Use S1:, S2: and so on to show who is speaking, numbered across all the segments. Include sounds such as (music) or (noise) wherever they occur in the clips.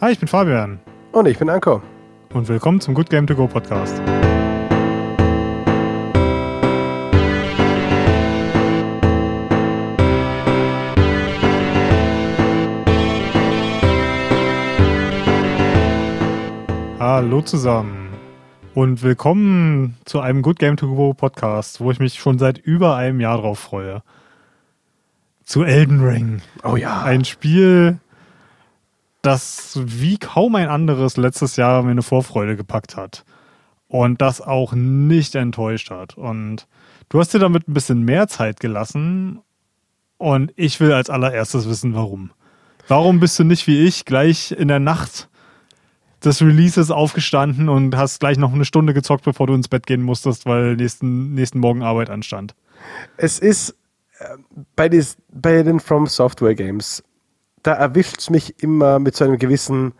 S1: Hi, ich bin Fabian.
S2: Und ich bin Anko.
S1: Und willkommen zum Good Game To Go Podcast. Hallo zusammen und willkommen zu einem Good Game To Go Podcast, wo ich mich schon seit über einem Jahr drauf freue. Zu Elden Ring.
S2: Oh ja.
S1: Ein Spiel, das wie kaum ein anderes letztes Jahr mir eine Vorfreude gepackt hat. Und das auch nicht enttäuscht hat. Und du hast dir damit ein bisschen mehr Zeit gelassen. Und ich will als allererstes wissen, warum. Warum bist du nicht wie ich gleich in der Nacht des Releases aufgestanden und hast gleich noch eine Stunde gezockt, bevor du ins Bett gehen musstest, weil nächsten, nächsten Morgen Arbeit anstand?
S2: Es ist äh, bei, des, bei den From Software Games da erwischt es mich immer mit so einem gewissen,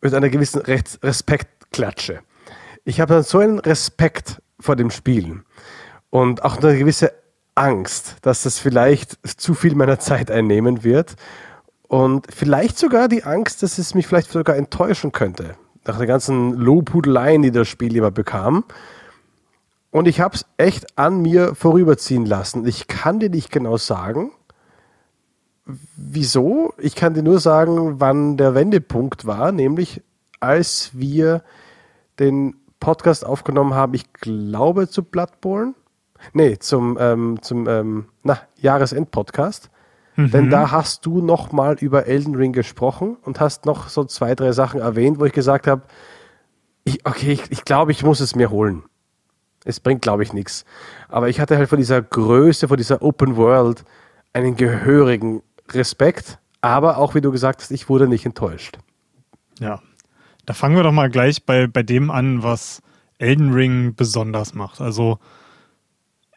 S2: mit einer gewissen Respektklatsche. Ich habe dann so einen Respekt vor dem Spielen und auch eine gewisse Angst, dass das vielleicht zu viel meiner Zeit einnehmen wird und vielleicht sogar die Angst, dass es mich vielleicht sogar enttäuschen könnte, nach der ganzen Lobhudeleien, die das Spiel immer bekam. Und ich habe es echt an mir vorüberziehen lassen. Ich kann dir nicht genau sagen, wieso? Ich kann dir nur sagen, wann der Wendepunkt war, nämlich als wir den Podcast aufgenommen haben, ich glaube zu Bloodborne. Nee, zum, ähm, zum ähm, Jahresend-Podcast. Mhm. Denn da hast du noch mal über Elden Ring gesprochen und hast noch so zwei, drei Sachen erwähnt, wo ich gesagt habe, ich, okay, ich, ich glaube, ich muss es mir holen. Es bringt, glaube ich, nichts. Aber ich hatte halt von dieser Größe, von dieser Open World einen gehörigen Respekt, aber auch, wie du gesagt hast, ich wurde nicht enttäuscht.
S1: Ja, da fangen wir doch mal gleich bei, bei dem an, was Elden Ring besonders macht. Also,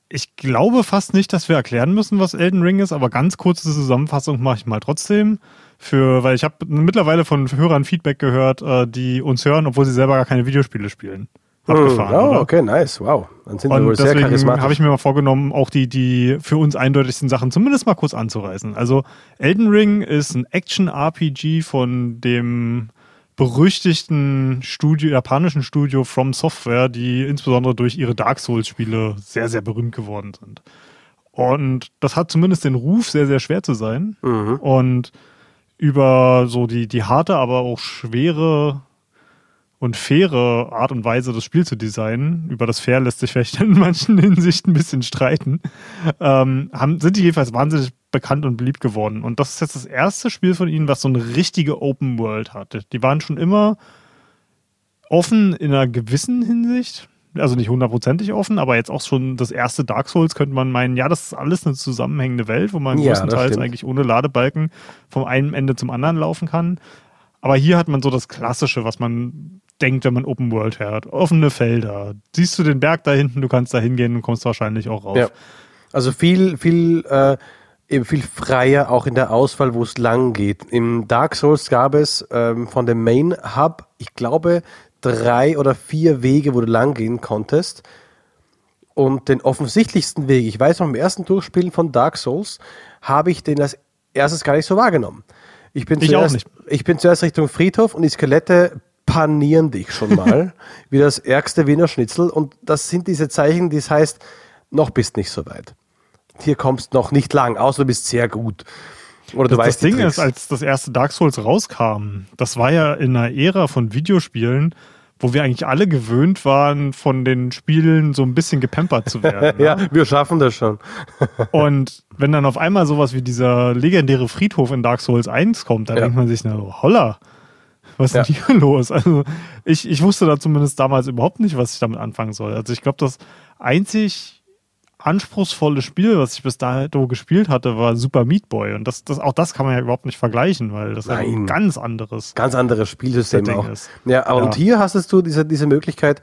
S1: ich glaube fast nicht, dass wir erklären müssen, was Elden Ring ist, aber ganz kurze Zusammenfassung mache ich mal trotzdem. Für, weil ich habe mittlerweile von Hörern Feedback gehört, äh, die uns hören, obwohl sie selber gar keine Videospiele spielen
S2: abgefahren. Oh, oder? okay, nice, wow.
S1: Dann sind und wir wohl sehr charismatisch. habe ich mir mal vorgenommen, auch die, die für uns eindeutigsten Sachen zumindest mal kurz anzureißen. Also Elden Ring ist ein Action-RPG von dem berüchtigten Studio, japanischen Studio From Software, die insbesondere durch ihre Dark Souls-Spiele sehr, sehr berühmt geworden sind. Und das hat zumindest den Ruf, sehr, sehr schwer zu sein. Mhm. Und über so die, die harte, aber auch schwere und faire Art und Weise, das Spiel zu designen, über das Fair lässt sich vielleicht in manchen (laughs) Hinsichten ein bisschen streiten, ähm, haben, sind die jedenfalls wahnsinnig bekannt und beliebt geworden. Und das ist jetzt das erste Spiel von ihnen, was so eine richtige Open World hatte. Die waren schon immer offen in einer gewissen Hinsicht, also nicht hundertprozentig offen, aber jetzt auch schon das erste Dark Souls könnte man meinen, ja, das ist alles eine zusammenhängende Welt, wo man ja, größtenteils eigentlich ohne Ladebalken vom einen Ende zum anderen laufen kann. Aber hier hat man so das Klassische, was man denkt, wenn man Open World hört. Offene Felder. Siehst du den Berg da hinten, du kannst da hingehen und kommst wahrscheinlich auch rauf. Ja.
S2: Also viel, viel, äh, eben viel freier auch in der Auswahl, wo es lang geht. Im Dark Souls gab es ähm, von dem Main Hub, ich glaube, drei oder vier Wege, wo du lang gehen konntest. Und den offensichtlichsten Weg, ich weiß noch, im ersten Durchspielen von Dark Souls habe ich den als erstes gar nicht so wahrgenommen. Ich bin, ich zuerst, ich bin zuerst Richtung Friedhof und die Skelette panieren dich schon mal, (laughs) wie das ärgste Wiener Schnitzel. Und das sind diese Zeichen, die es heißt, noch bist nicht so weit. Hier kommst noch nicht lang, außer du bist sehr gut.
S1: Oder du das, weißt das Ding Tricks. ist, als das erste Dark Souls rauskam, das war ja in einer Ära von Videospielen, wo wir eigentlich alle gewöhnt waren, von den Spielen so ein bisschen gepampert zu werden. (laughs)
S2: ja, ne? wir schaffen das schon. (laughs)
S1: und wenn dann auf einmal sowas wie dieser legendäre Friedhof in Dark Souls 1 kommt, dann ja. denkt man sich, na, holla, was ist denn hier (laughs) los? Also ich, ich wusste da zumindest damals überhaupt nicht, was ich damit anfangen soll. Also ich glaube, das einzig anspruchsvolle Spiel, was ich bis dato gespielt hatte, war Super Meat Boy. Und das, das, auch das kann man ja überhaupt nicht vergleichen, weil das Nein. ein ganz anderes,
S2: ganz anderes Spielsystem auch. Ist. Ja, ja, und hier hast du diese, diese Möglichkeit,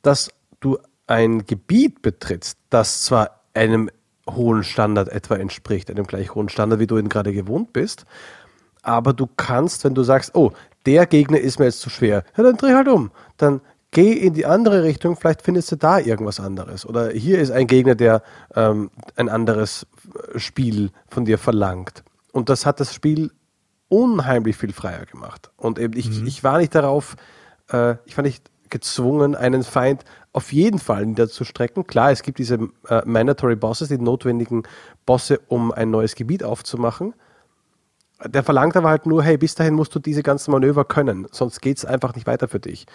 S2: dass du ein Gebiet betrittst, das zwar einem hohen Standard etwa entspricht, einem gleich hohen Standard, wie du ihn gerade gewohnt bist, aber du kannst, wenn du sagst, oh, der Gegner ist mir jetzt zu schwer, ja, dann dreh halt um. Dann geh in die andere Richtung, vielleicht findest du da irgendwas anderes. Oder hier ist ein Gegner, der ähm, ein anderes Spiel von dir verlangt. Und das hat das Spiel unheimlich viel freier gemacht. Und eben ich, mhm. ich war nicht darauf, äh, ich war nicht gezwungen, einen Feind auf jeden Fall niederzustrecken. Klar, es gibt diese äh, Mandatory Bosses, die notwendigen Bosse, um ein neues Gebiet aufzumachen. Der verlangt aber halt nur, hey, bis dahin musst du diese ganzen Manöver können, sonst geht es einfach nicht weiter für dich.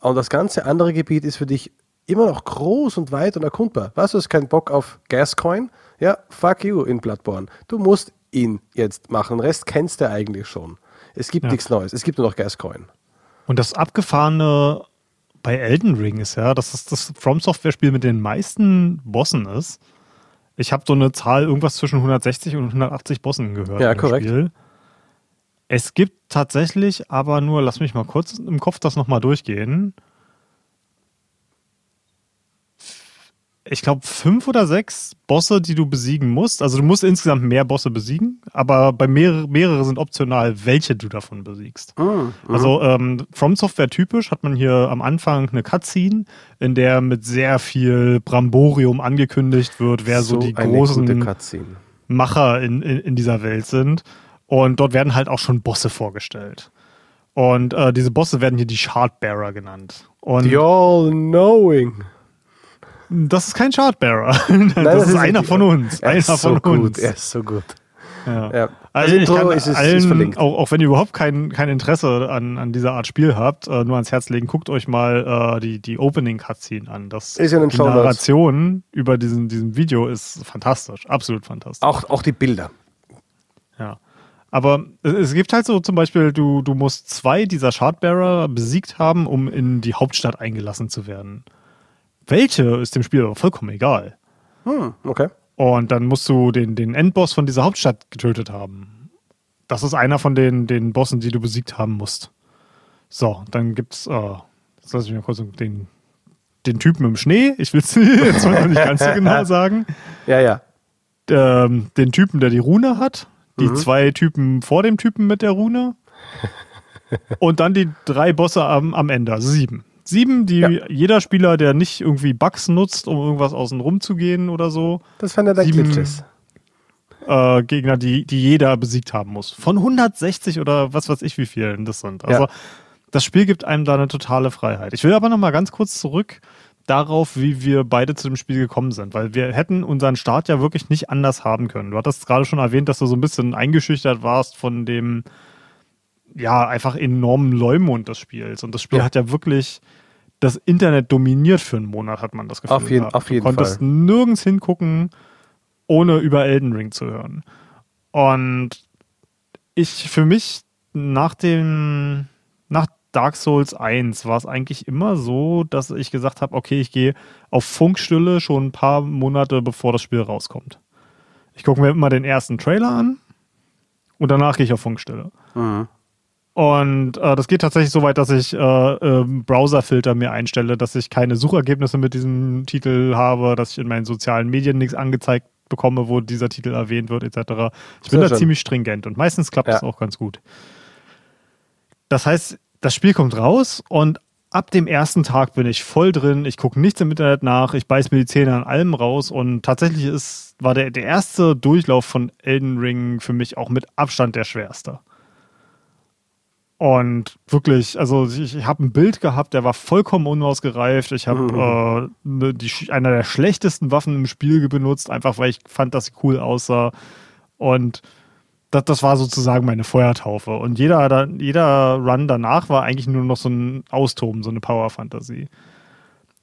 S2: Und das ganze andere Gebiet ist für dich immer noch groß und weit und erkundbar. Was, du hast keinen Bock auf Gascoin? Ja, fuck you in Bloodborne. Du musst ihn jetzt machen. Den Rest kennst du eigentlich schon. Es gibt ja. nichts Neues. Es gibt nur noch Gascoin.
S1: Und das Abgefahrene bei Elden Ring ist ja, dass das das From Software Spiel mit den meisten Bossen ist. Ich habe so eine Zahl irgendwas zwischen 160 und 180 Bossen gehört.
S2: Ja, korrekt. Spiel.
S1: Es gibt tatsächlich aber nur, lass mich mal kurz im Kopf das nochmal durchgehen. ich glaube, fünf oder sechs Bosse, die du besiegen musst. Also du musst insgesamt mehr Bosse besiegen, aber bei mehrere, mehrere sind optional, welche du davon besiegst. Mhm. Also ähm, From Software typisch hat man hier am Anfang eine Cutscene, in der mit sehr viel Bramborium angekündigt wird, wer so, so die großen Macher in, in, in dieser Welt sind. Und dort werden halt auch schon Bosse vorgestellt. Und äh, diese Bosse werden hier die Shardbearer genannt. Und
S2: the All-Knowing.
S1: Das ist kein Chartbearer. (laughs) das, Nein, das, ist, ist einer von uns.
S2: Er
S1: einer
S2: ist
S1: von
S2: so uns. Gut. Er ist so gut.
S1: Ja. ja. Also ich kann ist, allen, ist auch, auch, wenn ihr überhaupt kein, kein Interesse an, an dieser Art Spiel habt, äh, nur ans Herz legen, guckt euch mal äh, die, die Opening-Cutscene an. Das,
S2: ist den
S1: die Narration über diesen, diesem Video ist fantastisch, absolut fantastisch.
S2: Auch, auch die Bilder.
S1: Ja. Aber es gibt halt so zum Beispiel, du, du musst zwei dieser Shardbearer besiegt haben, um in die Hauptstadt eingelassen zu werden. Welche ist dem Spiel aber vollkommen egal.
S2: Hm, okay.
S1: Und dann musst du den, den Endboss von dieser Hauptstadt getötet haben. Das ist einer von den, den Bossen, die du besiegt haben musst. So, dann gibt's, äh, jetzt lass ich mir kurz den, den Typen im Schnee. Ich will es (laughs) jetzt mal nicht ganz so genau (laughs) sagen.
S2: Ja, ja.
S1: Ähm, den Typen, der die Rune hat. Die mhm. zwei Typen vor dem Typen mit der Rune. (laughs) Und dann die drei Bosse am, am Ende, also sieben. Sieben, die ja. jeder Spieler, der nicht irgendwie Bugs nutzt, um irgendwas außen rum zu gehen oder so.
S2: Das fand er der Glitches.
S1: Äh, Gegner, die, die jeder besiegt haben muss. Von 160 oder was weiß ich, wie vielen das sind. Also, ja. das Spiel gibt einem da eine totale Freiheit. Ich will aber noch mal ganz kurz zurück darauf, wie wir beide zu dem Spiel gekommen sind, weil wir hätten unseren Start ja wirklich nicht anders haben können. Du hattest gerade schon erwähnt, dass du so ein bisschen eingeschüchtert warst von dem ja, einfach enormen Leumund des Spiels. Und das Spiel ja. hat ja wirklich das Internet dominiert für einen Monat, hat man das Gefühl.
S2: Auf jeden, auf jeden
S1: du konntest
S2: Fall.
S1: nirgends hingucken, ohne über Elden Ring zu hören. Und ich, für mich, nach dem, nach Dark Souls 1 war es eigentlich immer so, dass ich gesagt habe, okay, ich gehe auf Funkstille schon ein paar Monate bevor das Spiel rauskommt. Ich gucke mir immer den ersten Trailer an und danach gehe ich auf Funkstille. Mhm. Und äh, das geht tatsächlich so weit, dass ich äh, äh, Browserfilter mir einstelle, dass ich keine Suchergebnisse mit diesem Titel habe, dass ich in meinen sozialen Medien nichts angezeigt bekomme, wo dieser Titel erwähnt wird, etc. Ich bin Sehr da schön. ziemlich stringent und meistens klappt ja. das auch ganz gut. Das heißt, das Spiel kommt raus und ab dem ersten Tag bin ich voll drin. Ich gucke nichts im Internet nach, ich beiß mir die Zähne an allem raus und tatsächlich ist, war der, der erste Durchlauf von Elden Ring für mich auch mit Abstand der schwerste. Und wirklich, also ich, ich habe ein Bild gehabt, der war vollkommen unausgereift. Ich habe mhm. äh, ne, einer der schlechtesten Waffen im Spiel benutzt, einfach weil ich fand, dass sie cool aussah. Und das, das war sozusagen meine Feuertaufe. Und jeder, jeder Run danach war eigentlich nur noch so ein Austoben, so eine Power-Fantasie.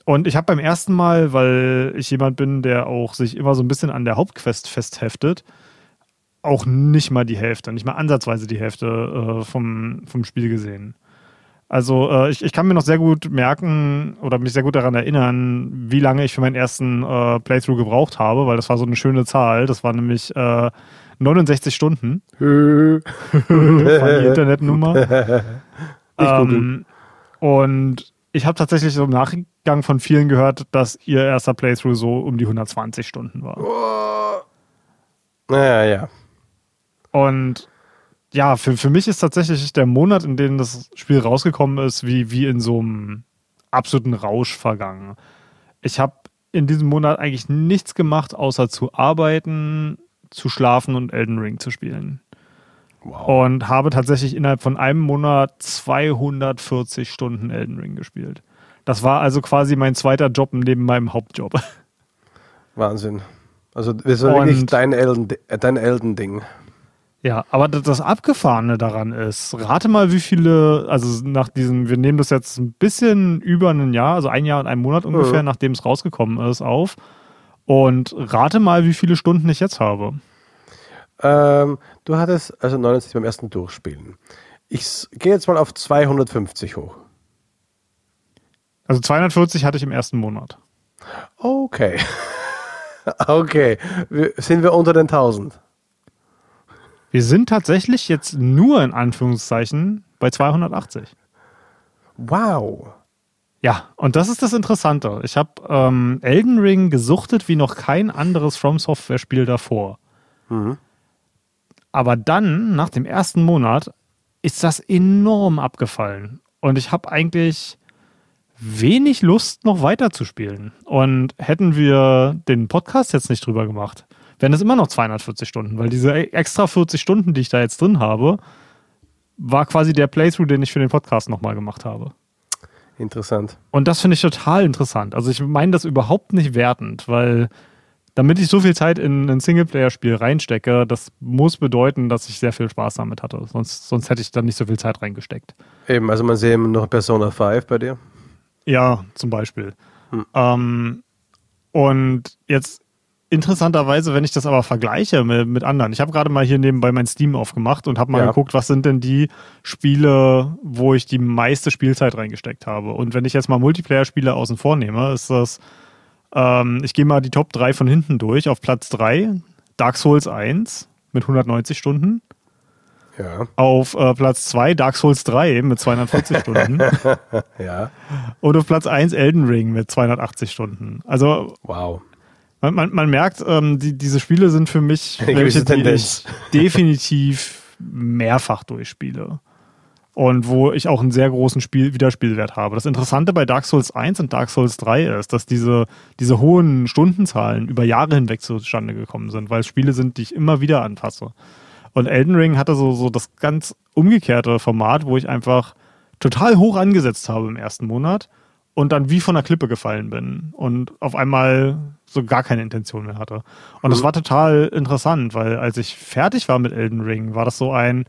S1: Und ich habe beim ersten Mal, weil ich jemand bin, der auch sich immer so ein bisschen an der Hauptquest festheftet, auch nicht mal die Hälfte, nicht mal ansatzweise die Hälfte äh, vom, vom Spiel gesehen. Also äh, ich, ich kann mir noch sehr gut merken oder mich sehr gut daran erinnern, wie lange ich für meinen ersten äh, Playthrough gebraucht habe, weil das war so eine schöne Zahl. Das war nämlich 69 äh, Stunden. (laughs) die (laughs) Internetnummer. ähm, und ich habe tatsächlich so im Nachgang von vielen gehört, dass ihr erster Playthrough so um die 120 Stunden war.
S2: Naja, ja.
S1: Und ja, für, für mich ist tatsächlich der Monat, in dem das Spiel rausgekommen ist, wie, wie in so einem absoluten Rausch vergangen. Ich habe in diesem Monat eigentlich nichts gemacht, außer zu arbeiten, zu schlafen und Elden Ring zu spielen. Wow. Und habe tatsächlich innerhalb von einem Monat 240 Stunden Elden Ring gespielt. Das war also quasi mein zweiter Job neben meinem Hauptjob. (laughs)
S2: Wahnsinn. Also das war wirklich dein Elden, dein Elden-Ding.
S1: Ja, aber das Abgefahrene daran ist, rate mal, wie viele, also nach diesem, wir nehmen das jetzt ein bisschen über ein Jahr, also ein Jahr und einen Monat ungefähr, mhm. nachdem es rausgekommen ist, auf. Und rate mal, wie viele Stunden ich jetzt habe.
S2: Ähm, du hattest also 79 beim ersten Durchspielen. Ich gehe jetzt mal auf 250 hoch.
S1: Also 240 hatte ich im ersten Monat.
S2: Okay. (laughs) okay. Sind wir unter den 1000?
S1: Wir sind tatsächlich jetzt nur in Anführungszeichen bei 280.
S2: Wow.
S1: Ja, und das ist das Interessante. Ich habe ähm, Elden Ring gesuchtet wie noch kein anderes From Software Spiel davor. Mhm. Aber dann, nach dem ersten Monat, ist das enorm abgefallen. Und ich habe eigentlich wenig Lust, noch weiter zu spielen. Und hätten wir den Podcast jetzt nicht drüber gemacht, wären es immer noch 240 Stunden, weil diese e-, extra 40 Stunden, die ich da jetzt drin habe, war quasi der Playthrough, den ich für den Podcast nochmal gemacht habe.
S2: Interessant.
S1: Und das finde ich total interessant. Also ich meine das überhaupt nicht wertend, weil damit ich so viel Zeit in ein Singleplayer-Spiel reinstecke, das muss bedeuten, dass ich sehr viel Spaß damit hatte. Sonst, sonst hätte ich da nicht so viel Zeit reingesteckt.
S2: Eben, also man sieht noch Persona 5 bei dir.
S1: Ja, zum Beispiel. Hm. Ähm, und jetzt interessanterweise, wenn ich das aber vergleiche mit, mit anderen, ich habe gerade mal hier nebenbei mein Steam aufgemacht und habe mal ja. geguckt, was sind denn die Spiele, wo ich die meiste Spielzeit reingesteckt habe. Und wenn ich jetzt mal Multiplayer-Spiele außen vor nehme, ist das ähm, ich gehe mal die Top 3 von hinten durch. Auf Platz 3 Dark Souls 1 mit 190 Stunden.
S2: Ja.
S1: Auf äh, Platz 2 Dark Souls 3 mit 240 Stunden. (laughs)
S2: ja.
S1: Und auf Platz 1 Elden Ring mit 280 Stunden. Also.
S2: Wow.
S1: Man, man, man merkt, ähm, die, diese Spiele sind für mich (laughs) welche, die ich definitiv mehrfach durchspiele und wo ich auch einen sehr großen Spiel Wiederspielwert habe. Das Interessante bei Dark Souls 1 und Dark Souls 3 ist, dass diese, diese hohen Stundenzahlen über Jahre hinweg zustande gekommen sind, weil es Spiele sind, die ich immer wieder anfasse. Und Elden Ring hatte so, so das ganz umgekehrte Format, wo ich einfach total hoch angesetzt habe im ersten Monat und dann wie von der Klippe gefallen bin und auf einmal so gar keine Intention mehr hatte. Und das mhm. war total interessant, weil als ich fertig war mit Elden Ring, war das so ein,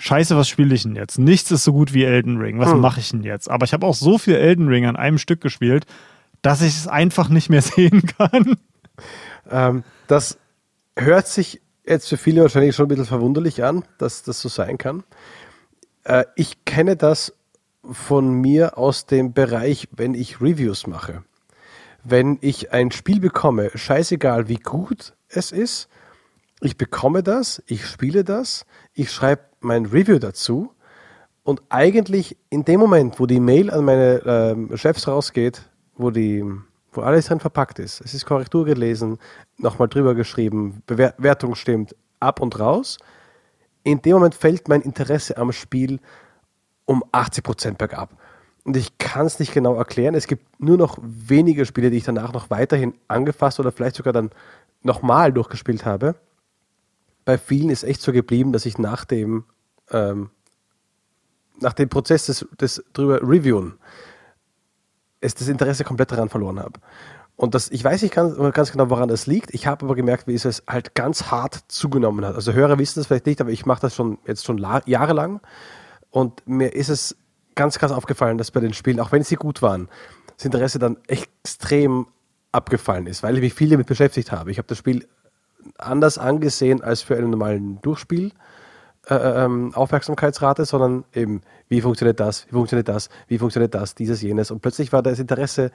S1: Scheiße, was spiele ich denn jetzt? Nichts ist so gut wie Elden Ring. Was hm. mache ich denn jetzt? Aber ich habe auch so viel Elden Ring an einem Stück gespielt, dass ich es einfach nicht mehr (laughs) sehen kann.
S2: Ähm, das hört sich jetzt für viele wahrscheinlich schon ein bisschen verwunderlich an, dass das so sein kann. Äh, ich kenne das von mir aus dem Bereich, wenn ich Reviews mache. Wenn ich ein Spiel bekomme, scheißegal wie gut es ist, ich bekomme das, ich spiele das, ich schreibe mein Review dazu und eigentlich in dem Moment, wo die Mail an meine ähm, Chefs rausgeht, wo die wo alles drin verpackt ist, es ist Korrektur gelesen, nochmal drüber geschrieben, Bewertung stimmt, ab und raus. In dem Moment fällt mein Interesse am Spiel um 80 Prozent bergab. Und ich kann es nicht genau erklären. Es gibt nur noch wenige Spiele, die ich danach noch weiterhin angefasst oder vielleicht sogar dann nochmal durchgespielt habe bei vielen ist echt so geblieben, dass ich nach dem, ähm, nach dem Prozess des, des drüber Reviewen es das Interesse komplett daran verloren habe. Und das, ich weiß nicht ganz, ganz genau, woran das liegt. Ich habe aber gemerkt, wie es halt ganz hart zugenommen hat. Also Hörer wissen das vielleicht nicht, aber ich mache das schon jetzt schon jahrelang. Und mir ist es ganz krass aufgefallen, dass bei den Spielen, auch wenn sie gut waren, das Interesse dann extrem abgefallen ist, weil ich mich viel damit beschäftigt habe. Ich habe das Spiel anders angesehen als für einen normalen Durchspiel. Äh, ähm, Aufmerksamkeitsrate, sondern eben, wie funktioniert das, wie funktioniert das, wie funktioniert das, dieses, jenes. Und plötzlich war das Interesse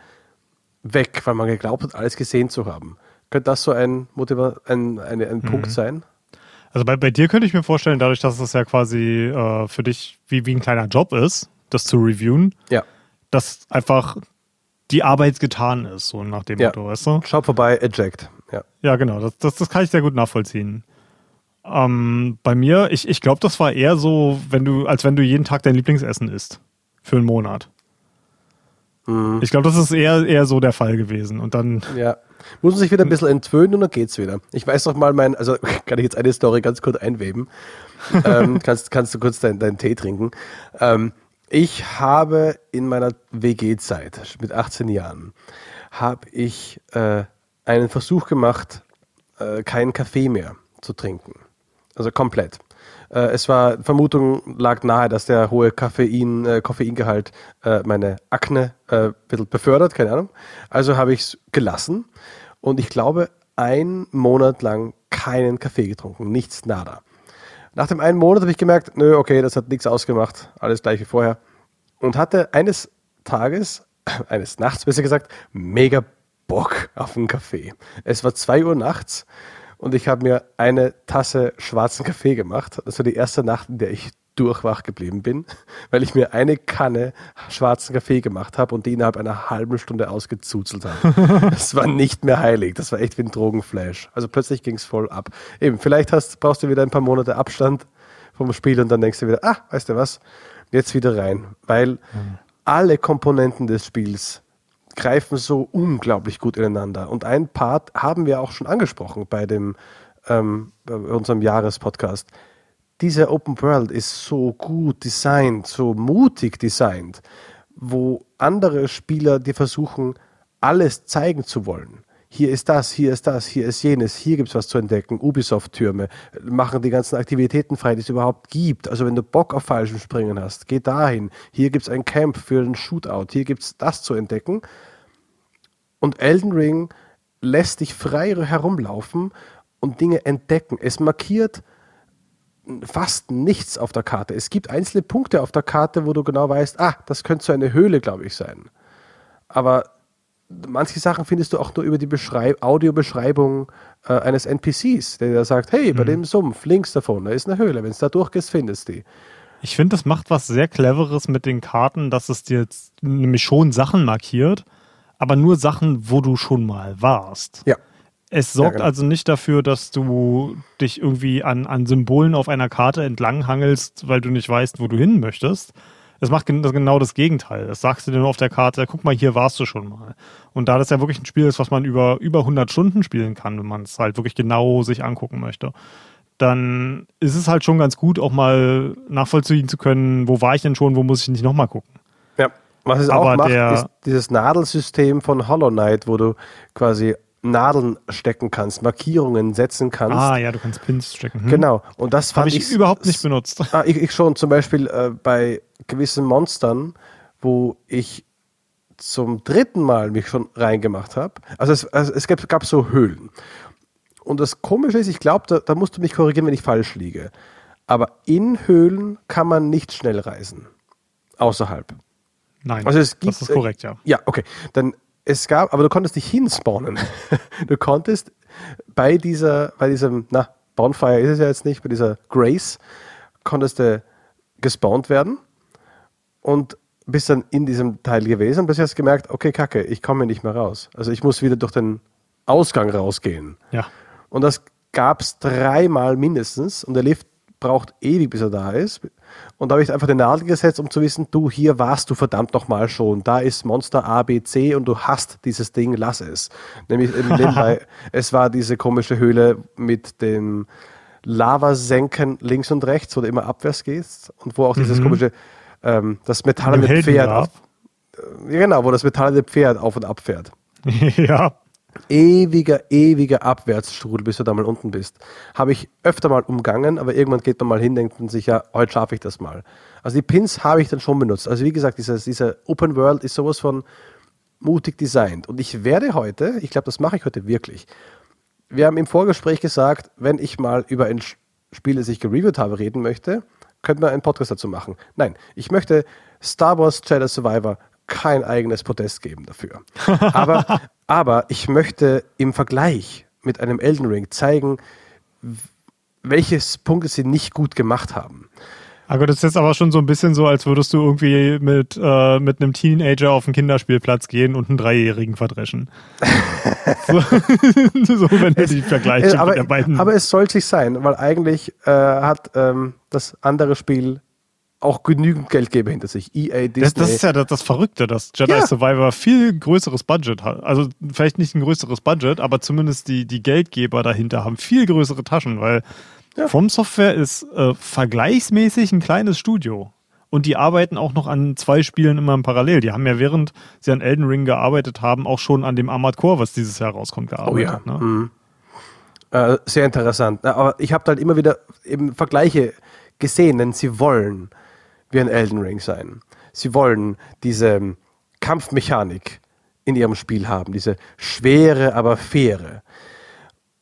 S2: weg, weil man geglaubt hat, alles gesehen zu haben. Könnte das so ein, Motiva ein, ein, ein mhm. Punkt sein?
S1: Also bei, bei dir könnte ich mir vorstellen, dadurch, dass das ja quasi äh, für dich wie, wie ein kleiner Job ist, das zu reviewen,
S2: ja.
S1: dass einfach die Arbeit getan ist, so nach dem
S2: ja.
S1: Motto, weißt du?
S2: Schau vorbei, eject. Ja,
S1: ja genau. Das, das, das kann ich sehr gut nachvollziehen. Ähm, bei mir, ich, ich glaube, das war eher so, wenn du, als wenn du jeden Tag dein Lieblingsessen isst. Für einen Monat. Mhm. Ich glaube, das ist eher, eher so der Fall gewesen. Und dann.
S2: Ja. Muss man sich wieder ein bisschen entwöhnen und dann geht's wieder. Ich weiß noch mal mein, also (laughs) kann ich jetzt eine Story ganz kurz einweben. ähm, kannst, kannst du kurz deinen dein Tee trinken. Ähm, ich habe in meiner WG-Zeit mit 18 Jahren habe ich äh, einen Versuch gemacht, äh, keinen Kaffee mehr zu trinken. Also komplett. Äh, es war, Vermutung lag nahe, dass der hohe Koffein, äh, Koffeingehalt äh, meine Akne äh, befördert, keine Ahnung. Also habe ich es gelassen und ich glaube, ein Monat lang keinen Kaffee getrunken, nichts, nada. Nach dem einen Monat habe ich gemerkt, nö, okay, das hat nichts ausgemacht, alles gleich wie vorher. Und hatte eines Tages, (clears throat) eines Nachts besser gesagt, mega Bock auf einen Kaffee. Es war zwei Uhr nachts und ich habe mir eine Tasse schwarzen Kaffee gemacht. Das war die erste Nacht, in der ich durchwach geblieben bin, (laughs) weil ich mir eine Kanne schwarzen Kaffee gemacht habe und die innerhalb einer halben Stunde ausgezuzelt habe. (laughs) das war nicht mehr heilig. Das war echt wie ein Drogenflash. Also plötzlich ging es voll ab. Eben, vielleicht hast, brauchst du wieder ein paar Monate Abstand vom Spiel und dann denkst du wieder, ah, weißt du was, jetzt wieder rein. Weil mhm. alle Komponenten des Spiels greifen so unglaublich gut ineinander. Und ein Part haben wir auch schon angesprochen bei dem ähm, bei unserem Jahrespodcast. Diese Open World ist so gut designt, so mutig designt, wo andere Spieler dir versuchen, alles zeigen zu wollen. Hier ist das, hier ist das, hier ist jenes, hier gibt es was zu entdecken. Ubisoft-Türme machen die ganzen Aktivitäten frei, die es überhaupt gibt. Also wenn du Bock auf falschem Springen hast, geh dahin. Hier gibt es ein Camp für einen Shootout, hier gibt es das zu entdecken. Und Elden Ring lässt dich frei herumlaufen und Dinge entdecken. Es markiert fast nichts auf der Karte. Es gibt einzelne Punkte auf der Karte, wo du genau weißt, ah, das könnte so eine Höhle, glaube ich, sein. Aber manche Sachen findest du auch nur über die Beschreib Audiobeschreibung äh, eines NPCs, der dir sagt, hey, bei mhm. dem Sumpf links davon, da ist eine Höhle. Wenn es da durchgehst, findest du die.
S1: Ich finde, das macht was sehr Cleveres mit den Karten, dass es dir jetzt nämlich schon Sachen markiert, aber nur Sachen, wo du schon mal warst.
S2: Ja.
S1: Es sorgt ja, genau. also nicht dafür, dass du dich irgendwie an, an Symbolen auf einer Karte entlanghangelst, weil du nicht weißt, wo du hin möchtest. Es macht genau das Gegenteil. Das sagst du dir nur auf der Karte, guck mal, hier warst du schon mal. Und da das ja wirklich ein Spiel ist, was man über, über 100 Stunden spielen kann, wenn man es halt wirklich genau sich angucken möchte, dann ist es halt schon ganz gut, auch mal nachvollziehen zu können, wo war ich denn schon, wo muss ich nicht nochmal gucken.
S2: Ja. Was es Aber auch macht, ist dieses Nadelsystem von Hollow Knight, wo du quasi Nadeln stecken kannst, Markierungen setzen kannst.
S1: Ah ja, du kannst Pins stecken.
S2: Hm. Genau. Und das
S1: fand ich, ich überhaupt nicht benutzt.
S2: Ah, ich, ich, schon zum Beispiel äh, bei gewissen Monstern, wo ich zum dritten Mal mich schon reingemacht habe. Also es, also es gab, gab, so Höhlen. Und das Komische ist, ich glaube, da, da musst du mich korrigieren, wenn ich falsch liege. Aber in Höhlen kann man nicht schnell reisen. Außerhalb.
S1: Nein, also es gibt, das ist korrekt, ja.
S2: Ja, okay. Dann es gab, aber du konntest nicht hinspawnen. (laughs) du konntest bei dieser, bei diesem, na, Bonfire ist es ja jetzt nicht, bei dieser Grace, konntest du gespawnt werden und bist dann in diesem Teil gewesen und bis jetzt gemerkt, okay, kacke, ich komme nicht mehr raus. Also ich muss wieder durch den Ausgang rausgehen.
S1: Ja.
S2: Und das gab es dreimal mindestens und der Lift braucht ewig, bis er da ist. Und da habe ich einfach den Nadel gesetzt, um zu wissen, du, hier warst du verdammt nochmal schon. Da ist Monster A, B, C und du hast dieses Ding, lass es. Nämlich (laughs) nebenbei, es war diese komische Höhle mit dem Lavasenken links und rechts, wo du immer abwärts gehst und wo auch dieses mhm. komische, ähm, das metallene Pferd auf, ja, genau, wo das metallene Pferd auf und ab fährt. (laughs)
S1: ja
S2: ewiger, ewiger Abwärtsstrudel, bis du da mal unten bist. Habe ich öfter mal umgangen, aber irgendwann geht man mal hin, denkt man sich, ja, heute schaffe ich das mal. Also die Pins habe ich dann schon benutzt. Also wie gesagt, dieser, dieser Open World ist sowas von mutig designt. Und ich werde heute, ich glaube, das mache ich heute wirklich. Wir haben im Vorgespräch gesagt, wenn ich mal über ein Spiel, das ich gereviewt habe, reden möchte, könnte man einen Podcast dazu machen. Nein, ich möchte Star Wars Jedi Survivor kein eigenes Podest geben dafür. (laughs) Aber, aber ich möchte im Vergleich mit einem Elden Ring zeigen, welche Punkte sie nicht gut gemacht haben.
S1: Aber das ist jetzt aber schon so ein bisschen so, als würdest du irgendwie mit, äh, mit einem Teenager auf den Kinderspielplatz gehen und einen Dreijährigen verdreschen. (laughs) so, (laughs)
S2: so, wenn du die vergleichst aber, Aber es soll sich sein, weil eigentlich äh, hat ähm, das andere Spiel auch genügend Geldgeber hinter sich. EA,
S1: Disney. Das, das ist ja das, das, Verrückte, dass Jedi ja. Survivor viel größeres Budget hat. Also vielleicht nicht ein größeres Budget, aber zumindest die, die Geldgeber dahinter haben viel größere Taschen, weil ja. From Software ist äh, vergleichsmäßig ein kleines Studio. Und die arbeiten auch noch an zwei Spielen immer im Parallel. Die haben ja, während sie an Elden Ring gearbeitet haben, auch schon an dem Armored Core, was dieses Jahr rauskommt, gearbeitet.
S2: Oh ja. Ne? Mhm. Äh, sehr interessant. Aber ich habe halt immer wieder eben Vergleiche gesehen, denn sie wollen wie ein Elden Ring sein. Sie wollen diese Kampfmechanik in ihrem Spiel haben, diese schwere, aber faire.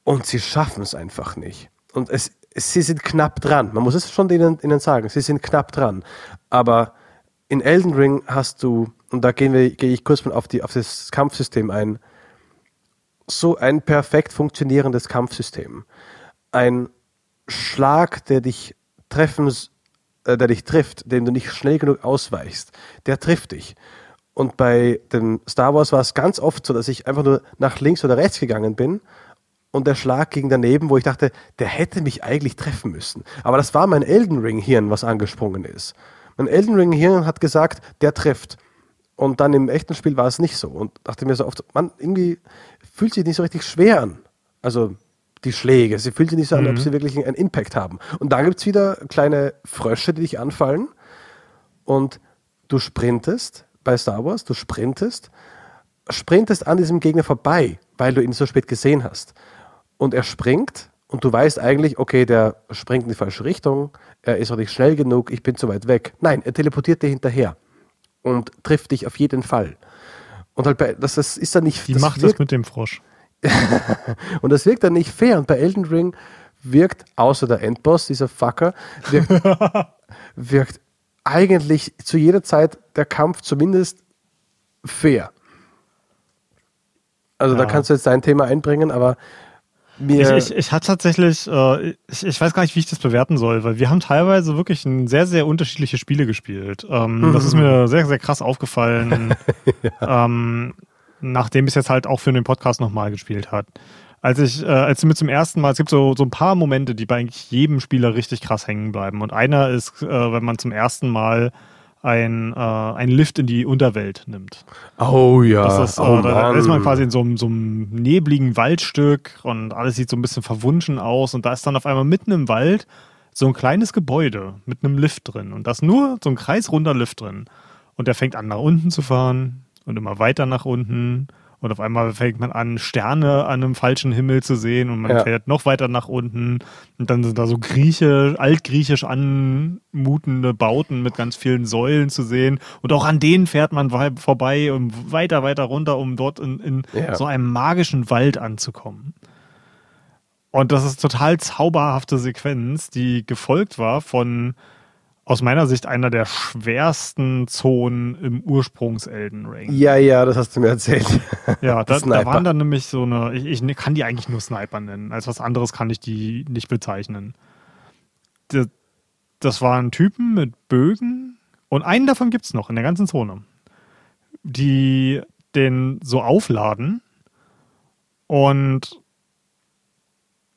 S2: Und sie schaffen es einfach nicht. Und es, sie sind knapp dran. Man muss es schon ihnen, ihnen sagen, sie sind knapp dran. Aber in Elden Ring hast du, und da gehen wir, gehe ich kurz mal auf, die, auf das Kampfsystem ein, so ein perfekt funktionierendes Kampfsystem. Ein Schlag, der dich treffen, äh, der dich trifft, den du nicht schnell genug ausweichst, der trifft dich. Und bei den Star Wars war es ganz oft so, dass ich einfach nur nach links oder rechts gegangen bin und der Schlag ging daneben, wo ich dachte, der hätte mich eigentlich treffen müssen. Aber das war mein Elden Ring Hirn, was angesprungen ist. Mein Elden Ring Hirn hat gesagt, der trifft. Und dann im echten Spiel war es nicht so. Und dachte mir so oft, man, irgendwie fühlt sich nicht so richtig schwer an. Also die Schläge. Sie fühlt sich nicht so an, mhm. ob sie wirklich einen Impact haben. Und dann gibt es wieder kleine Frösche, die dich anfallen. Und du sprintest bei Star Wars, du sprintest, sprintest an diesem Gegner vorbei, weil du ihn so spät gesehen hast und er springt und du weißt eigentlich, okay, der springt in die falsche Richtung, er ist auch nicht schnell genug, ich bin zu weit weg. Nein, er teleportiert dir hinterher und trifft dich auf jeden Fall. Und halt bei, das, das ist dann nicht.
S1: Wie macht wirkt, das mit dem Frosch?
S2: Und das wirkt dann nicht fair. Und bei Elden Ring wirkt, außer der Endboss, dieser Fucker, wirkt, (laughs) wirkt eigentlich zu jeder Zeit der Kampf zumindest fair. Also ja. da kannst du jetzt dein Thema einbringen, aber
S1: mir ich, ich, ich hatte tatsächlich, äh, ich, ich weiß gar nicht, wie ich das bewerten soll, weil wir haben teilweise wirklich ein sehr, sehr unterschiedliche Spiele gespielt. Ähm, mhm. Das ist mir sehr, sehr krass aufgefallen, (laughs) ja. ähm, nachdem es jetzt halt auch für den Podcast nochmal gespielt hat. Als ich, äh, als mir zum ersten Mal, es gibt so, so ein paar Momente, die bei eigentlich jedem Spieler richtig krass hängen bleiben. Und einer ist, äh, wenn man zum ersten Mal ein, äh, ein Lift in die Unterwelt nimmt.
S2: Oh ja. Das
S1: ist, äh, oh, da ist man quasi in so, so einem nebligen Waldstück und alles sieht so ein bisschen verwunschen aus und da ist dann auf einmal mitten im Wald so ein kleines Gebäude mit einem Lift drin und da ist nur so ein kreisrunder Lift drin. Und der fängt an nach unten zu fahren und immer weiter nach unten und auf einmal fängt man an, Sterne an einem falschen Himmel zu sehen und man ja. fährt noch weiter nach unten. Und dann sind da so griechisch, altgriechisch anmutende Bauten mit ganz vielen Säulen zu sehen. Und auch an denen fährt man vorbei und weiter, weiter runter, um dort in, in ja. so einem magischen Wald anzukommen. Und das ist total zauberhafte Sequenz, die gefolgt war von aus meiner Sicht einer der schwersten Zonen im Ursprungs-Elden Ring.
S2: Ja, ja, das hast du mir erzählt.
S1: Ja, (laughs) da, da waren dann nämlich so eine, ich, ich, kann die eigentlich nur Sniper nennen. Als was anderes kann ich die nicht bezeichnen. Das, das waren Typen mit Bögen und einen davon gibt es noch in der ganzen Zone, die den so aufladen und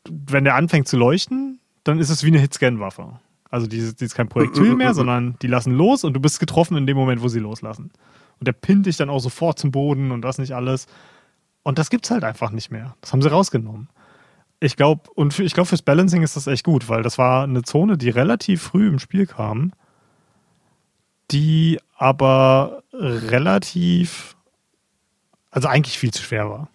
S1: wenn der anfängt zu leuchten, dann ist es wie eine Hitscan-Waffe. Also die, die ist kein Projektil mehr, sondern die lassen los und du bist getroffen in dem Moment, wo sie loslassen. Und der pinnt dich dann auch sofort zum Boden und das nicht alles. Und das gibt's halt einfach nicht mehr. Das haben sie rausgenommen. Ich glaube, und für, ich glaube, fürs Balancing ist das echt gut, weil das war eine Zone, die relativ früh im Spiel kam, die aber relativ, also eigentlich viel zu schwer war.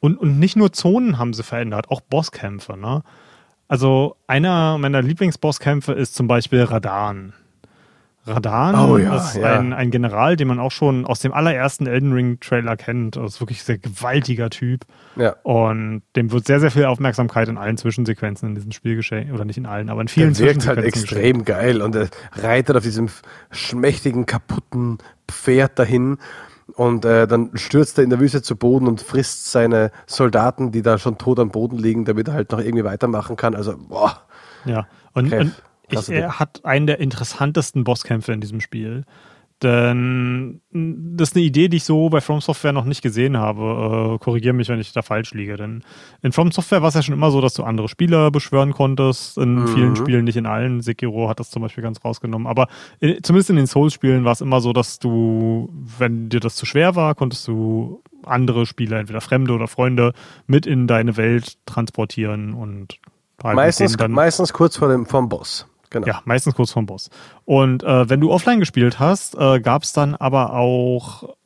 S1: Und, und nicht nur Zonen haben sie verändert, auch Bosskämpfe, ne? Also einer meiner Lieblingsbosskämpfe ist zum Beispiel Radan. Radan oh, ja, ist ja. Ein, ein General, den man auch schon aus dem allerersten Elden Ring Trailer kennt. Das ist wirklich ein sehr gewaltiger Typ. Ja. Und dem wird sehr, sehr viel Aufmerksamkeit in allen Zwischensequenzen in diesem Spiel geschenkt. Oder nicht in allen, aber in vielen
S2: Der wirkt halt extrem geschenkt. geil. Und er reitet auf diesem schmächtigen, kaputten Pferd dahin und äh, dann stürzt er in der Wüste zu Boden und frisst seine Soldaten, die da schon tot am Boden liegen, damit er halt noch irgendwie weitermachen kann. Also, boah.
S1: Ja, und, und ich, er hat einen der interessantesten Bosskämpfe in diesem Spiel. Denn das ist eine Idee, die ich so bei From Software noch nicht gesehen habe. Äh, Korrigiere mich, wenn ich da falsch liege. Denn in From Software war es ja schon immer so, dass du andere Spieler beschwören konntest. In mhm. vielen Spielen, nicht in allen. Sekiro hat das zum Beispiel ganz rausgenommen. Aber in, zumindest in den Souls-Spielen war es immer so, dass du, wenn dir das zu schwer war, konntest du andere Spieler, entweder Fremde oder Freunde, mit in deine Welt transportieren und
S2: halt meistens, meistens kurz vor dem vom Boss.
S1: Genau. Ja, meistens kurz vorm Boss. Und äh, wenn du offline gespielt hast, äh, gab es dann aber auch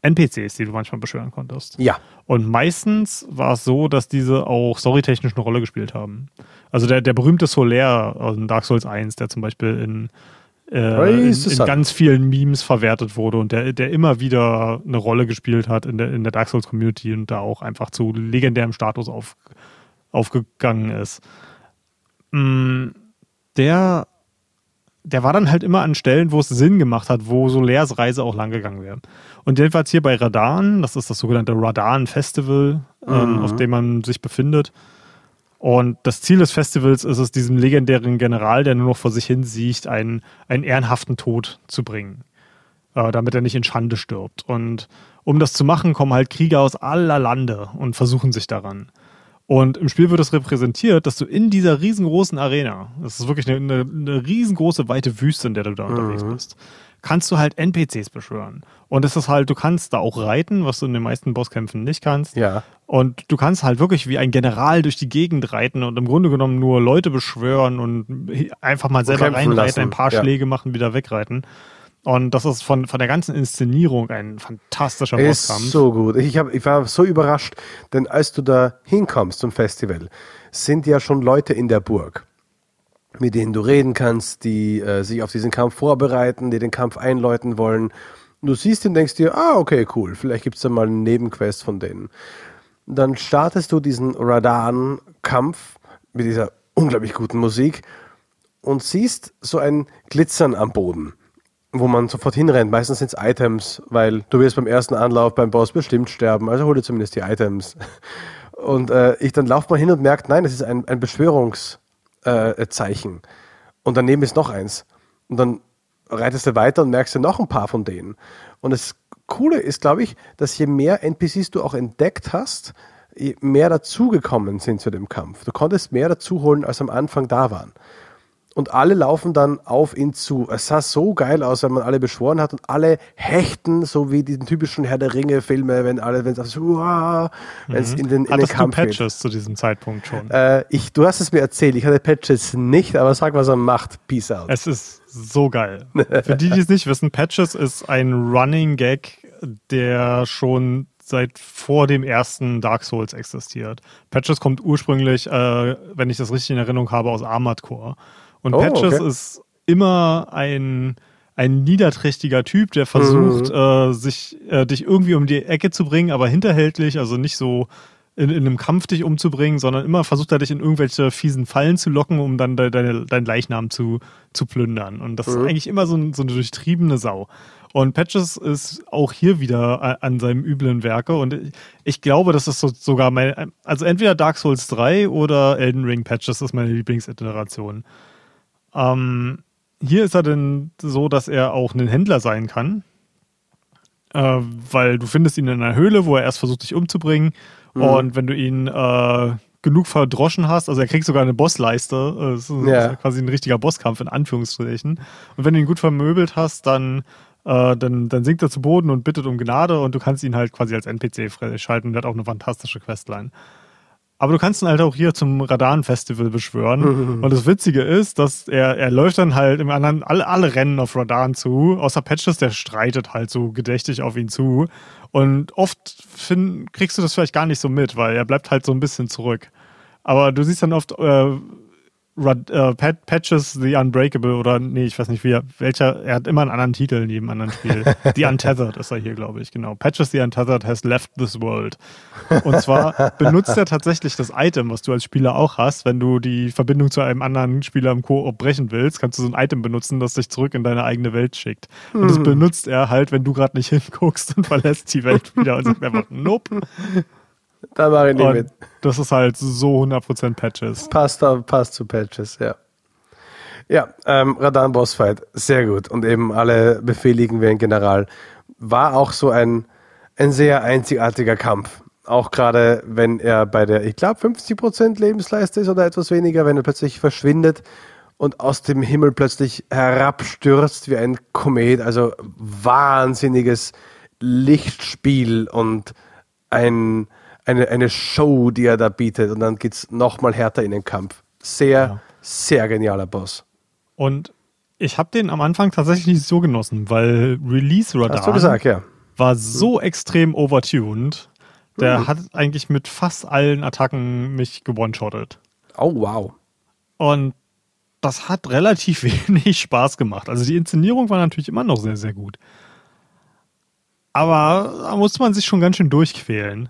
S1: NPCs, die du manchmal beschwören konntest.
S2: Ja.
S1: Und meistens war es so, dass diese auch storytechnisch eine Rolle gespielt haben. Also der, der berühmte Solaire aus Dark Souls 1, der zum Beispiel in, äh, in, in, ganz vielen Memes verwertet wurde und der, der immer wieder eine Rolle gespielt hat in der, in der Dark Souls Community und da auch einfach zu legendärem Status auf, aufgegangen ist. Mm der, der war dann halt immer an Stellen, wo es Sinn gemacht hat, wo Solairs Reise auch lang gegangen wäre. Und jedenfalls hier bei Radan, das ist das sogenannte Radan Festival, ähm, mhm. auf dem man sich befindet. Und das Ziel des Festivals ist es, diesem legendären General, der nur noch vor sich hin sieht, einen, einen ehrenhaften Tod zu bringen. Äh, damit er nicht in Schande stirbt. Und um das zu machen, kommen halt Krieger aus aller Lande und versuchen sich daran. Und im Spiel wird es repräsentiert, dass du in dieser riesengroßen Arena, das ist wirklich eine, eine, riesengroße, weite Wüste, in der du da mhm. unterwegs bist, kannst du halt NPCs beschwören. Und es ist halt, du kannst da auch reiten, was du in den meisten Bosskämpfen nicht kannst.
S2: Ja.
S1: Und du kannst halt wirklich wie ein General durch die Gegend reiten und im Grunde genommen nur Leute beschwören und einfach mal selber reinreiten, lassen. ein paar ja. Schläge machen, wieder wegreiten. Und das ist von, von der ganzen Inszenierung ein fantastischer
S2: ist Bosskampf. so gut. Ich, hab, ich war so überrascht, denn als du da hinkommst zum Festival, sind ja schon Leute in der Burg, mit denen du reden kannst, die äh, sich auf diesen Kampf vorbereiten, die den Kampf einläuten wollen. Du siehst ihn und denkst dir, ah, okay, cool, vielleicht gibt es da mal einen Nebenquest von denen. Dann startest du diesen Radan-Kampf mit dieser unglaublich guten Musik und siehst so ein Glitzern am Boden wo man sofort hinrennt. Meistens sind es Items, weil du wirst beim ersten Anlauf beim Boss bestimmt sterben. Also hol dir zumindest die Items. (laughs) Und äh, ich dann laufe mal hin und merke, nein, das ist ein, ein Beschwörungszeichen. Äh, und daneben ist noch eins. Und dann reitest du weiter und merkst du noch ein paar von denen. Und das Coole ist, glaube ich, dass je mehr NPCs du auch entdeckt hast, je mehr dazugekommen sind zu dem Kampf. Du konntest mehr dazu holen, als am Anfang da waren und alle laufen dann auf ihn zu. Es sah so geil aus, wenn man alle beschworen hat und alle hechten, so wie die typischen Herr der Ringe-Filme, wenn alle, wenn es so, mhm. in den, in
S1: Hattest
S2: den Kampf
S1: du Patches geht. zu diesem Zeitpunkt schon?
S2: Äh, ich, du hast es mir erzählt, ich hatte Patches nicht, aber sag, was er macht. Peace out.
S1: Es ist so geil. Für die, die es nicht wissen, Patches ist ein Running Gag, der schon seit vor dem ersten Dark Souls existiert. Patches kommt ursprünglich, äh, wenn ich das richtig in Erinnerung habe, aus Armored Core. Und oh, Patches okay. ist immer ein, ein niederträchtiger Typ, der versucht, mhm. äh, sich äh, dich irgendwie um die Ecke zu bringen, aber hinterhältlich, also nicht so in, in einem Kampf dich umzubringen, sondern immer versucht er dich in irgendwelche fiesen Fallen zu locken, um dann de, de, deinen Leichnam zu, zu plündern. Und das mhm. ist eigentlich immer so, ein, so eine durchtriebene Sau. Und Patches ist auch hier wieder an seinem üblen Werke. Und ich glaube, das ist so, sogar mein, also entweder Dark Souls 3 oder Elden Ring Patches ist meine Lieblingsiteration. Ähm, hier ist er denn so, dass er auch ein Händler sein kann. Äh, weil du findest ihn in einer Höhle, wo er erst versucht, dich umzubringen. Mhm. Und wenn du ihn äh, genug verdroschen hast, also er kriegt sogar eine Bossleiste, äh, das ist ja. quasi ein richtiger Bosskampf in Anführungsstrichen. Und wenn du ihn gut vermöbelt hast, dann, äh, dann, dann sinkt er zu Boden und bittet um Gnade und du kannst ihn halt quasi als NPC freischalten und er hat auch eine fantastische Questline. Aber du kannst ihn halt auch hier zum Radan-Festival beschwören. Und das Witzige ist, dass er, er läuft dann halt im anderen, alle, alle rennen auf Radan zu, außer Patches, der streitet halt so gedächtig auf ihn zu. Und oft find, kriegst du das vielleicht gar nicht so mit, weil er bleibt halt so ein bisschen zurück. Aber du siehst dann oft äh, äh, Patches the Unbreakable oder nee, ich weiß nicht wie, welcher, er hat immer einen anderen Titel in jedem anderen Spiel. the Untethered ist er hier, glaube ich, genau. Patches the Untethered has left this world. Und zwar benutzt er tatsächlich das Item, was du als Spieler auch hast, wenn du die Verbindung zu einem anderen Spieler im Koop brechen willst, kannst du so ein Item benutzen, das dich zurück in deine eigene Welt schickt. Und das hm. benutzt er halt, wenn du gerade nicht (laughs) hinguckst und verlässt die Welt wieder und sagt einfach, nope.
S2: Da mache ich nicht und mit.
S1: Das ist halt so 100% Patches.
S2: Passt, passt zu Patches, ja. Ja, ähm, Radan Bossfight, sehr gut. Und eben alle befehligen wie ein General. War auch so ein, ein sehr einzigartiger Kampf. Auch gerade, wenn er bei der, ich glaube, 50% Lebensleiste ist oder etwas weniger, wenn er plötzlich verschwindet und aus dem Himmel plötzlich herabstürzt wie ein Komet. Also wahnsinniges Lichtspiel und ein, eine, eine Show, die er da bietet. Und dann geht es nochmal härter in den Kampf. Sehr, ja. sehr genialer Boss.
S1: Und ich habe den am Anfang tatsächlich nicht so genossen, weil Release Radar
S2: gesagt, ja.
S1: war so hm. extrem overtuned. Der hat eigentlich mit fast allen Attacken mich gewone-shottet.
S2: Oh, wow.
S1: Und das hat relativ (laughs) wenig Spaß gemacht. Also die Inszenierung war natürlich immer noch sehr, sehr gut. Aber da muss man sich schon ganz schön durchquälen.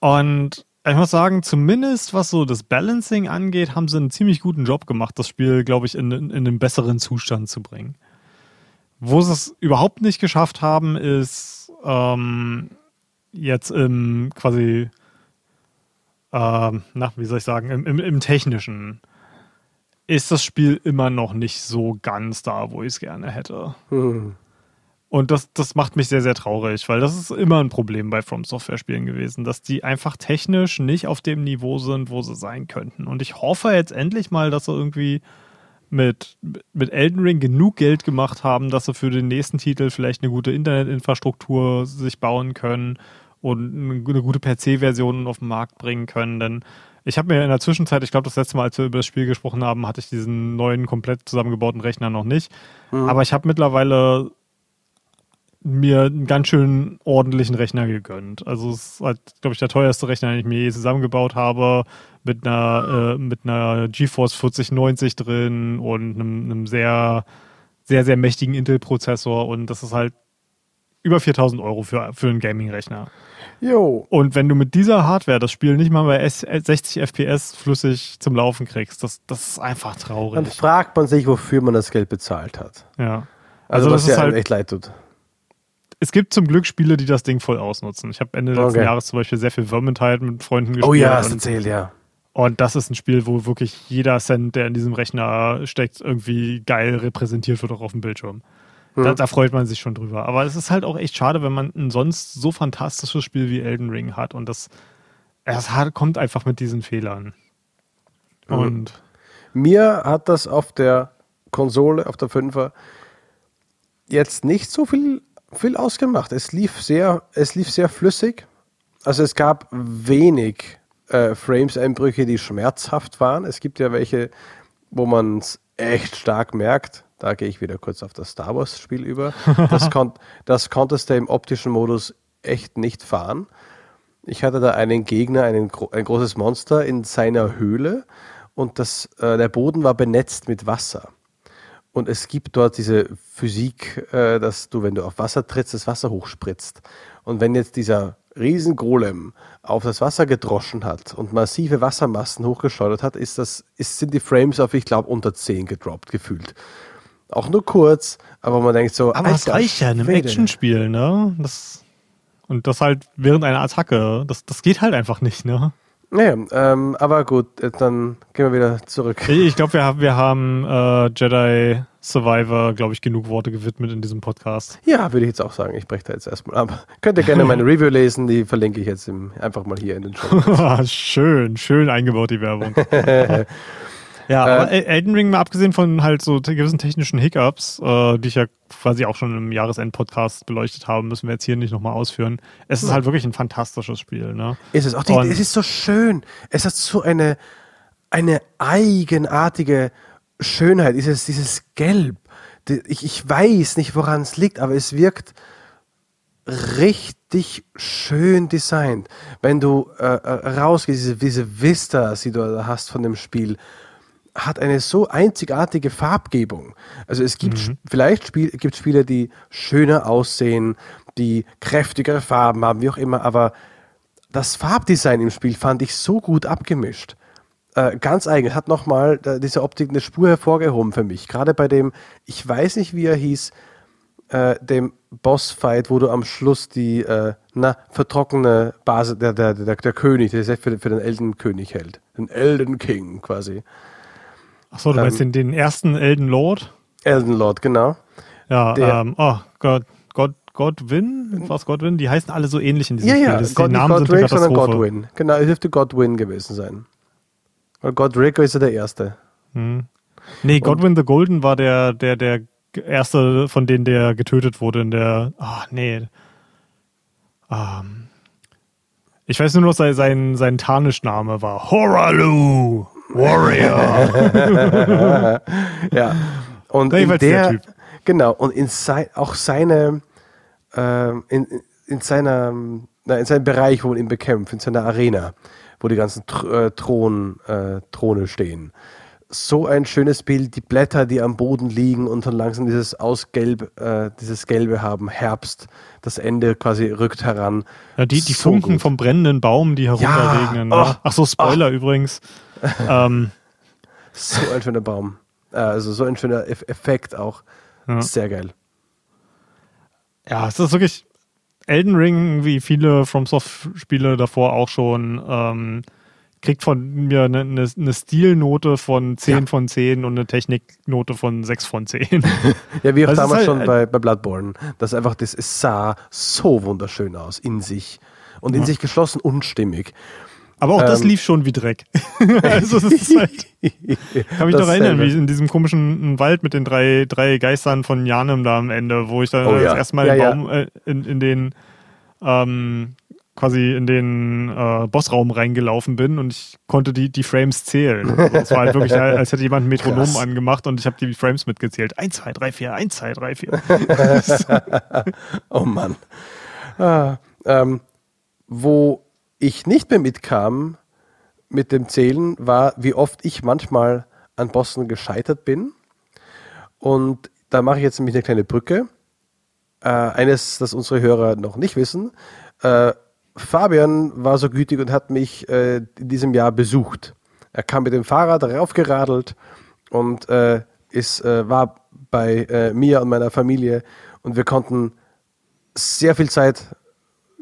S1: Und ich muss sagen, zumindest was so das Balancing angeht, haben sie einen ziemlich guten Job gemacht, das Spiel, glaube ich, in, in, einen besseren Zustand zu bringen. Wo sie es überhaupt nicht geschafft haben, ist ähm, jetzt im quasi, ähm, na, wie soll ich sagen, im, im, im technischen ist das Spiel immer noch nicht so ganz da, wo ich es gerne hätte. Hm. Und das, das macht mich sehr, sehr traurig, weil das ist immer ein Problem bei From Software Spielen gewesen, dass die einfach technisch nicht auf dem Niveau sind, wo sie sein könnten. Und ich hoffe jetzt endlich mal, dass sie irgendwie mit, mit Elden Ring genug Geld gemacht haben, dass sie für den nächsten Titel vielleicht eine gute Internetinfrastruktur sich bauen können und eine gute PC-Version auf den Markt bringen können. Denn ich habe mir in der Zwischenzeit, ich glaube, das letzte Mal, als wir über das Spiel gesprochen haben, hatte ich diesen neuen, komplett zusammengebauten Rechner noch nicht. Mhm. Aber ich habe mittlerweile mir einen ganz schön ordentlichen Rechner gegönnt. Also es ist halt, glaube ich, der teuerste Rechner, den ich mir je zusammengebaut habe, mit einer, äh, mit einer GeForce 4090 drin und einem, einem sehr, sehr, sehr mächtigen Intel-Prozessor und das ist halt über 4000 Euro für, für einen Gaming-Rechner.
S2: Jo.
S1: Und wenn du mit dieser Hardware das Spiel nicht mal bei 60 FPS flüssig zum Laufen kriegst, das, das ist einfach traurig.
S2: Dann fragt man sich, wofür man das Geld bezahlt hat.
S1: Ja.
S2: Also, also was ja halt, echt leid tut.
S1: Es gibt zum Glück Spiele, die das Ding voll ausnutzen. Ich habe Ende okay. letzten Jahres zum Beispiel sehr viel Vermintide mit Freunden gespielt.
S2: Oh ja, hast erzählt, ja.
S1: Und das ist ein Spiel, wo wirklich jeder Cent, der in diesem Rechner steckt, irgendwie geil repräsentiert wird auch auf dem Bildschirm. Da, da, freut man sich schon drüber. Aber es ist halt auch echt schade, wenn man ein sonst so fantastisches Spiel wie Elden Ring hat und das, hat, kommt einfach mit diesen Fehlern. Mhm. Und
S2: mir hat das auf der Konsole, auf der 5er, jetzt nicht so viel, viel ausgemacht. Es lief sehr, es lief sehr flüssig. Also es gab wenig äh, Frames-Einbrüche, die schmerzhaft waren. Es gibt ja welche, wo man es echt stark merkt. Da gehe ich wieder kurz auf das Star Wars-Spiel über. (laughs) Das, kon das konntest du im optischen Modus echt nicht fahren. Ich hatte da einen Gegner, einen, ein großes Monster in seiner Höhle und das, äh, der Boden war benetzt mit Wasser. Und es gibt dort diese Physik, äh, dass du, wenn du auf Wasser trittst, das Wasser hochspritzt. Und wenn jetzt dieser Riesengolem auf das Wasser gedroschen hat und massive Wassermassen hochgeschleudert hat, ist das, ist, sind die Frames auf, ich glaube, unter 10 gedroppt, gefühlt. Auch nur kurz, aber man denkt so.
S1: Aber das reicht ja in einem Actionspiel, ne? Das, und das halt während einer Attacke. Das, das geht halt einfach nicht, ne?
S2: Naja, ähm, aber gut, äh, dann gehen wir wieder zurück.
S1: Ich glaube, wir, wir haben äh, Jedi Survivor, glaube ich, genug Worte gewidmet in diesem Podcast.
S2: Ja, würde ich jetzt auch sagen. Ich breche da jetzt erstmal ab. (laughs) Könnt ihr gerne meine Review lesen, die verlinke ich jetzt im, einfach mal hier in den
S1: Show. (laughs) schön, schön eingebaut, die Werbung. (laughs) Ja, äh, aber Elden Ring, mal abgesehen von halt so gewissen technischen Hiccups, äh, die ich ja quasi auch schon im Jahresend-Podcast beleuchtet habe, müssen wir jetzt hier nicht nochmal ausführen. Es ist halt wirklich ein fantastisches Spiel. Ne?
S2: Ist es auch. Die, es ist so schön. Es hat so eine, eine eigenartige Schönheit, dieses, dieses Gelb. Ich, ich weiß nicht, woran es liegt, aber es wirkt richtig schön designt. Wenn du äh, äh rausgehst, diese, diese Vista, die du da hast von dem Spiel, hat eine so einzigartige Farbgebung. Also es gibt mhm. vielleicht Spiel, gibt Spiele, die schöner aussehen, die kräftigere Farben haben, wie auch immer, aber das Farbdesign im Spiel fand ich so gut abgemischt. Äh, ganz eigen. Hat nochmal äh, diese Optik eine Spur hervorgehoben für mich. Gerade bei dem, ich weiß nicht, wie er hieß, äh, dem Bossfight, wo du am Schluss die äh, na, vertrockene Basis, der, der, der, der König, der sich für, für den Elden König hält. Den Elden King quasi
S1: Achso, du ähm, meinst den, den ersten Elden Lord?
S2: Elden Lord, genau.
S1: Ja, der, ähm, oh Gott, Gott, Godwin? Was Godwin? Die heißen alle so ähnlich in diesem
S2: ja,
S1: Spiel.
S2: Ja,
S1: das,
S2: God, die Namen nicht Godric, sondern Godwin. Genau, es dürfte Godwin gewesen sein. Weil Godric ist ja der Erste.
S1: Hm. Nee, Godwin the Golden war der, der, der erste von denen, der getötet wurde in der. Ah, nee. Ähm, ich weiß nur noch, sein, sein, sein Tarnischname war Horalu Warrior. (laughs)
S2: ja. Und in der, der genau, und in sein, auch seine, äh, in, in seiner, na, in seinem Bereich, wo man ihn bekämpft, in seiner Arena, wo die ganzen äh, Thron, äh, Throne stehen so ein schönes Bild, die Blätter, die am Boden liegen und dann langsam dieses Ausgelb, äh, dieses Gelbe haben, Herbst, das Ende quasi rückt heran.
S1: Ja, die, die so Funken gut. vom brennenden Baum, die herunterregnen. Ja, oh, Ach so, Spoiler oh. übrigens. (laughs) ähm.
S2: So ein schöner Baum. Äh, also so ein schöner Effekt auch. Ja. Sehr geil.
S1: Ja, es ist wirklich Elden Ring, wie viele FromSoft-Spiele davor auch schon, ähm, kriegt von mir eine, eine, eine Stilnote von 10 ja. von 10 und eine Techniknote von 6 von 10. (laughs)
S2: ja, wie auch das damals halt, schon bei, bei Bloodborne. Das einfach, das sah so wunderschön aus in sich und in ja. sich geschlossen und stimmig.
S1: Aber auch ähm, das lief schon wie Dreck. (laughs) also es ist halt, kann mich noch erinnern, wie in diesem komischen Wald mit den drei, drei Geistern von Janem da am Ende, wo ich dann oh, ja. erstmal ja, ja. Baum, äh, in, in den ähm, quasi in den äh, Bossraum reingelaufen bin und ich konnte die, die Frames zählen. Es war halt wirklich, (laughs) als hätte jemand ein Metronom Krass. angemacht und ich habe die Frames mitgezählt. 1, 2, 3, 4, 1, 2, 3, 4.
S2: oh Mann. Ah, ähm, wo ich nicht mehr mitkam mit dem Zählen, war, wie oft ich manchmal an Bossen gescheitert bin. Und da mache ich jetzt nämlich eine kleine Brücke. Äh, eines, das unsere Hörer noch nicht wissen. Äh, Fabian war so gütig und hat mich äh, in diesem Jahr besucht. Er kam mit dem Fahrrad raufgeradelt und äh, ist, äh, war bei äh, mir und meiner Familie und wir konnten sehr viel Zeit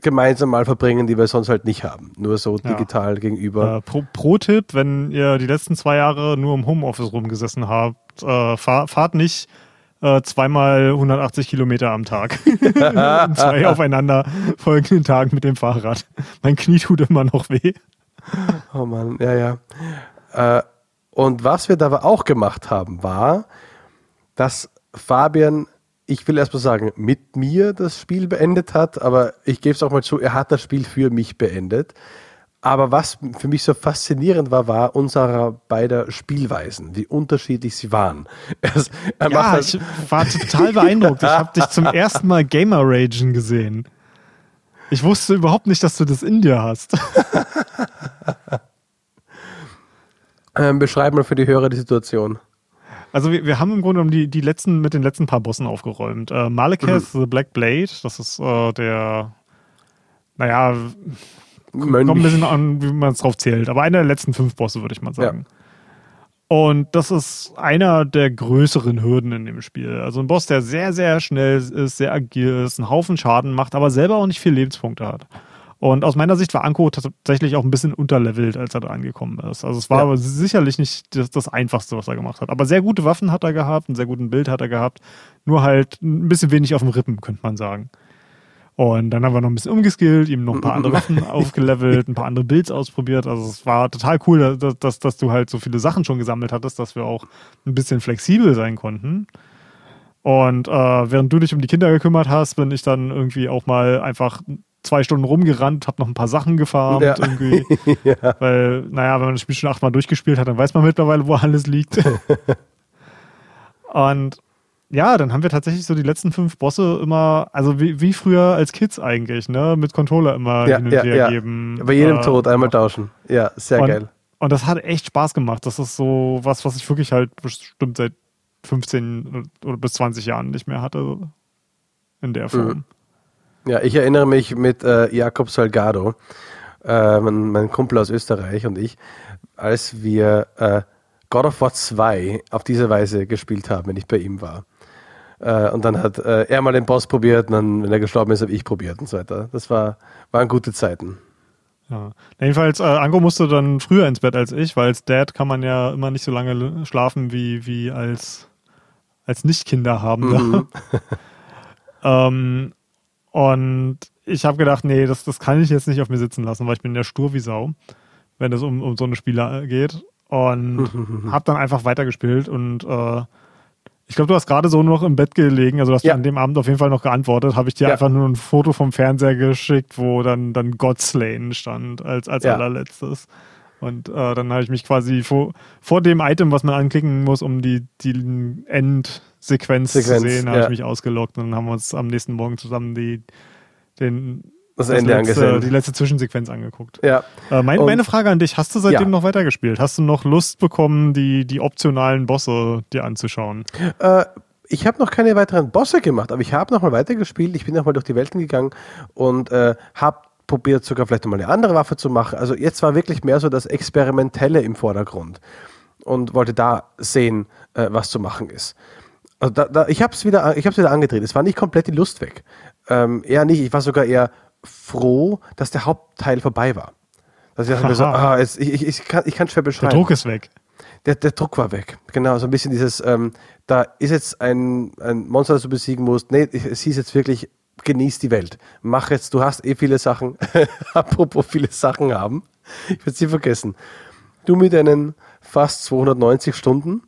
S2: gemeinsam mal verbringen, die wir sonst halt nicht haben. Nur so digital ja. gegenüber.
S1: Äh, Pro-Tipp, Pro wenn ihr die letzten zwei Jahre nur im Homeoffice rumgesessen habt, äh, fahr, fahrt nicht äh, zweimal 180 Kilometer am Tag. (laughs) (laughs) zwei aufeinander folgenden Tagen mit dem Fahrrad. Mein Knie tut immer noch weh.
S2: Oh Mann, ja, ja. Äh, und was wir da auch gemacht haben, war, dass Fabian, ich will erst mal sagen, mit mir das Spiel beendet hat, aber ich gebe es auch mal zu, er hat das Spiel für mich beendet. Aber was für mich so faszinierend war, war unserer beider Spielweisen, wie unterschiedlich sie waren. (laughs)
S1: Es, ja, halt ich war total beeindruckt. Ich habe dich zum (laughs) ersten Mal Gamer Ragen gesehen. Ich wusste überhaupt nicht, dass du das in dir hast. (laughs)
S2: ähm, beschreib mal für die Hörer die Situation.
S1: Also wir, wir haben im Grunde die, die letzten, mit den letzten paar Bossen aufgeräumt. Äh, Malekith, mhm. The Black Blade, das ist äh, der, naja, Mönch. Kommt ein bisschen an, wie man es drauf zählt. Aber einer der letzten fünf Bosse, würde ich mal sagen. Ja. Und das ist einer der größeren Hürden in dem Spiel. Also ein Boss, der sehr, sehr schnell ist, sehr agil ist, einen Haufen Schaden macht, aber selber auch nicht viele Lebenspunkte hat. Und aus meiner Sicht war Anko tatsächlich auch ein bisschen unterlevelt, als er da angekommen ist. Also es war ja. aber sicherlich nicht das, das, Einfachste, was er gemacht hat. Aber sehr gute Waffen hat er gehabt, einen sehr guten Bild hat er gehabt. Nur halt ein bisschen wenig auf dem Rippen, könnte man sagen. Und dann haben wir noch ein bisschen umgeskillt, ihm noch ein paar andere (laughs) Waffen aufgelevelt, ein paar andere Builds ausprobiert. Also es war total cool, dass, dass, dass du halt so viele Sachen schon gesammelt hattest, dass wir auch ein bisschen flexibel sein konnten. Und äh, während du dich um die Kinder gekümmert hast, bin ich dann irgendwie auch mal einfach zwei Stunden rumgerannt, hab noch ein paar Sachen gefarmt ja. irgendwie. (laughs) ja. Weil, naja, wenn man das Spiel schon achtmal durchgespielt hat, dann weiß man mittlerweile, wo alles liegt. (laughs) Und ja, dann haben wir tatsächlich so die letzten fünf Bosse immer, also wie, wie früher als Kids eigentlich, ne? Mit Controller immer
S2: ja, hin und ja, her ja. geben. Bei jedem äh, Tod einmal tauschen. Ja, sehr
S1: und,
S2: geil.
S1: Und das hat echt Spaß gemacht. Das ist so was, was ich wirklich halt bestimmt seit 15 oder bis 20 Jahren nicht mehr hatte. In der Form. Mhm.
S2: Ja, ich erinnere mich mit äh, Jakob Salgado, äh, mein, mein, Kumpel aus Österreich und ich, als wir äh, God of War 2 auf diese Weise gespielt haben, wenn ich bei ihm war. Äh, und dann hat äh, er mal den Boss probiert und dann, wenn er gestorben ist, habe ich probiert und so weiter. Das war, waren gute Zeiten.
S1: Ja. Jedenfalls, äh, Anko musste dann früher ins Bett als ich, weil als Dad kann man ja immer nicht so lange schlafen wie, wie als, als Nicht-Kinder haben. Mhm. (laughs) ähm, und ich habe gedacht, nee, das, das kann ich jetzt nicht auf mir sitzen lassen, weil ich bin ja stur wie Sau, wenn es um, um so eine Spiele geht. Und (laughs) habe dann einfach weitergespielt und äh, ich glaube, du hast gerade so noch im Bett gelegen, also du hast ja. an dem Abend auf jeden Fall noch geantwortet, habe ich dir ja. einfach nur ein Foto vom Fernseher geschickt, wo dann, dann Godslane stand als, als ja. allerletztes. Und äh, dann habe ich mich quasi vor, vor dem Item, was man anklicken muss, um die, die Endsequenz Sequenz, zu sehen, habe ich mich ausgeloggt und dann haben wir uns am nächsten Morgen zusammen die, den
S2: das, das Ende
S1: letzte,
S2: angesehen.
S1: Die letzte Zwischensequenz angeguckt.
S2: Ja.
S1: Äh, mein, meine Frage an dich, hast du seitdem ja. noch weitergespielt? Hast du noch Lust bekommen, die, die optionalen Bosse dir anzuschauen?
S2: Äh, ich habe noch keine weiteren Bosse gemacht, aber ich habe noch mal weitergespielt. Ich bin noch mal durch die Welten gegangen und äh, habe probiert sogar vielleicht mal eine andere Waffe zu machen. Also jetzt war wirklich mehr so das Experimentelle im Vordergrund und wollte da sehen, äh, was zu machen ist. Also da, da, ich habe es wieder, wieder angedreht. Es war nicht komplett die Lust weg. Ähm, eher nicht. Ich war sogar eher froh, dass der Hauptteil vorbei war. Dass ich, so, ah, es, ich, ich, ich, kann, ich kann schwer beschreiben.
S1: Der Druck ist weg.
S2: Der, der Druck war weg. Genau, so ein bisschen dieses, ähm, da ist jetzt ein, ein Monster, das du besiegen musst. Nee, es hieß jetzt wirklich, genieß die Welt. Mach jetzt, du hast eh viele Sachen. (laughs) Apropos viele Sachen haben. Ich werde sie vergessen. Du mit deinen fast 290 Stunden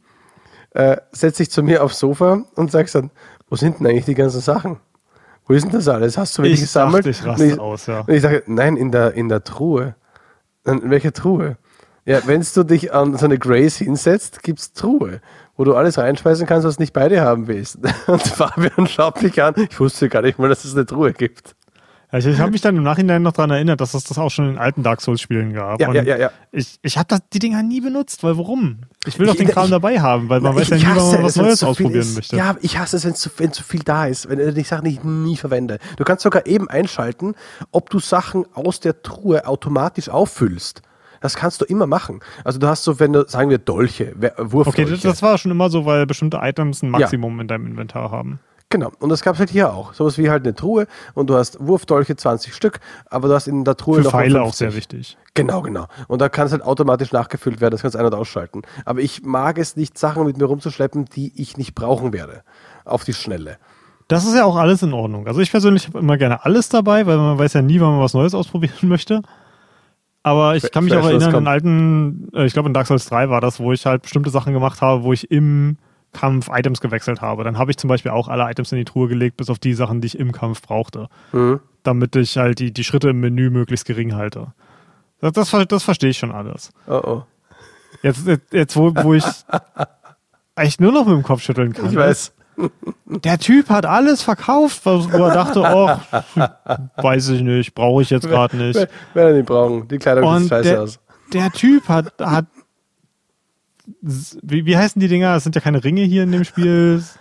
S2: äh, setzt dich zu mir aufs Sofa und sagst dann, wo sind denn eigentlich die ganzen Sachen? Wo ist denn das alles? Hast du welche gesammelt?
S1: Dachte, ich raste ich, aus, ja.
S2: Und ich sage, nein, in der, in der Truhe. In welcher Truhe? Ja, wenn du dich an so eine Grace hinsetzt, gibt es Truhe, wo du alles reinspeisen kannst, was nicht beide haben willst. (laughs) Und Fabian schaut mich an, ich wusste gar nicht mal, dass es eine Truhe gibt.
S1: Ja, ich, habe mich dann im Nachhinein noch daran erinnert, dass es das auch schon in alten Dark Souls-Spielen gab.
S2: Ja, ja, ja, ja.
S1: Ich, ich habe die Dinger nie benutzt, weil warum? Ich will doch den Kram ich, dabei haben, weil man weiß ja nie, wann man was Neues ausprobieren möchte.
S2: Ja, ich hasse es, wenn zu, wenn zu viel da ist, wenn ich Sachen nicht nie verwende. Du kannst sogar eben einschalten, ob du Sachen aus der Truhe automatisch auffüllst. Das kannst du immer machen. Also du hast so, wenn du, sagen wir, Dolche, Wurfdolche.
S1: Okay, das, das war schon immer so, weil bestimmte Items ein Maximum ja. in deinem Inventar haben.
S2: Genau, und das gab es halt hier auch. Sowas wie halt eine Truhe und du hast Wurfdolche 20 Stück, aber du hast in der Truhe
S1: Für
S2: noch.
S1: Pfeile auch sehr wichtig.
S2: Genau, genau. Und da kann es halt automatisch nachgefüllt werden, das kannst du ein- und ausschalten. Aber ich mag es nicht, Sachen mit mir rumzuschleppen, die ich nicht brauchen werde. Auf die Schnelle.
S1: Das ist ja auch alles in Ordnung. Also ich persönlich habe immer gerne alles dabei, weil man weiß ja nie, wann man was Neues ausprobieren (laughs) möchte. Aber ich kann mich auch erinnern, in alten, äh, ich glaube in Dark Souls 3 war das, wo ich halt bestimmte Sachen gemacht habe, wo ich im Kampf Items gewechselt habe. Dann habe ich zum Beispiel auch alle Items in die Truhe gelegt, bis auf die Sachen, die ich im Kampf brauchte. Mhm. Damit ich halt die, die Schritte im Menü möglichst gering halte. Das, das, das verstehe ich schon alles.
S2: Oh oh.
S1: Jetzt, jetzt, jetzt wo, wo ich (laughs) eigentlich nur noch mit dem Kopf schütteln kann.
S2: Ich weiß. (laughs)
S1: Der Typ hat alles verkauft, wo er dachte, oh, weiß ich nicht, brauche ich jetzt gerade nicht. Wer,
S2: wer nicht brauchen, die Kleidung sieht scheiße
S1: der,
S2: aus.
S1: Der Typ hat, hat wie, wie heißen die Dinger? Es sind ja keine Ringe hier in dem Spiel. (laughs)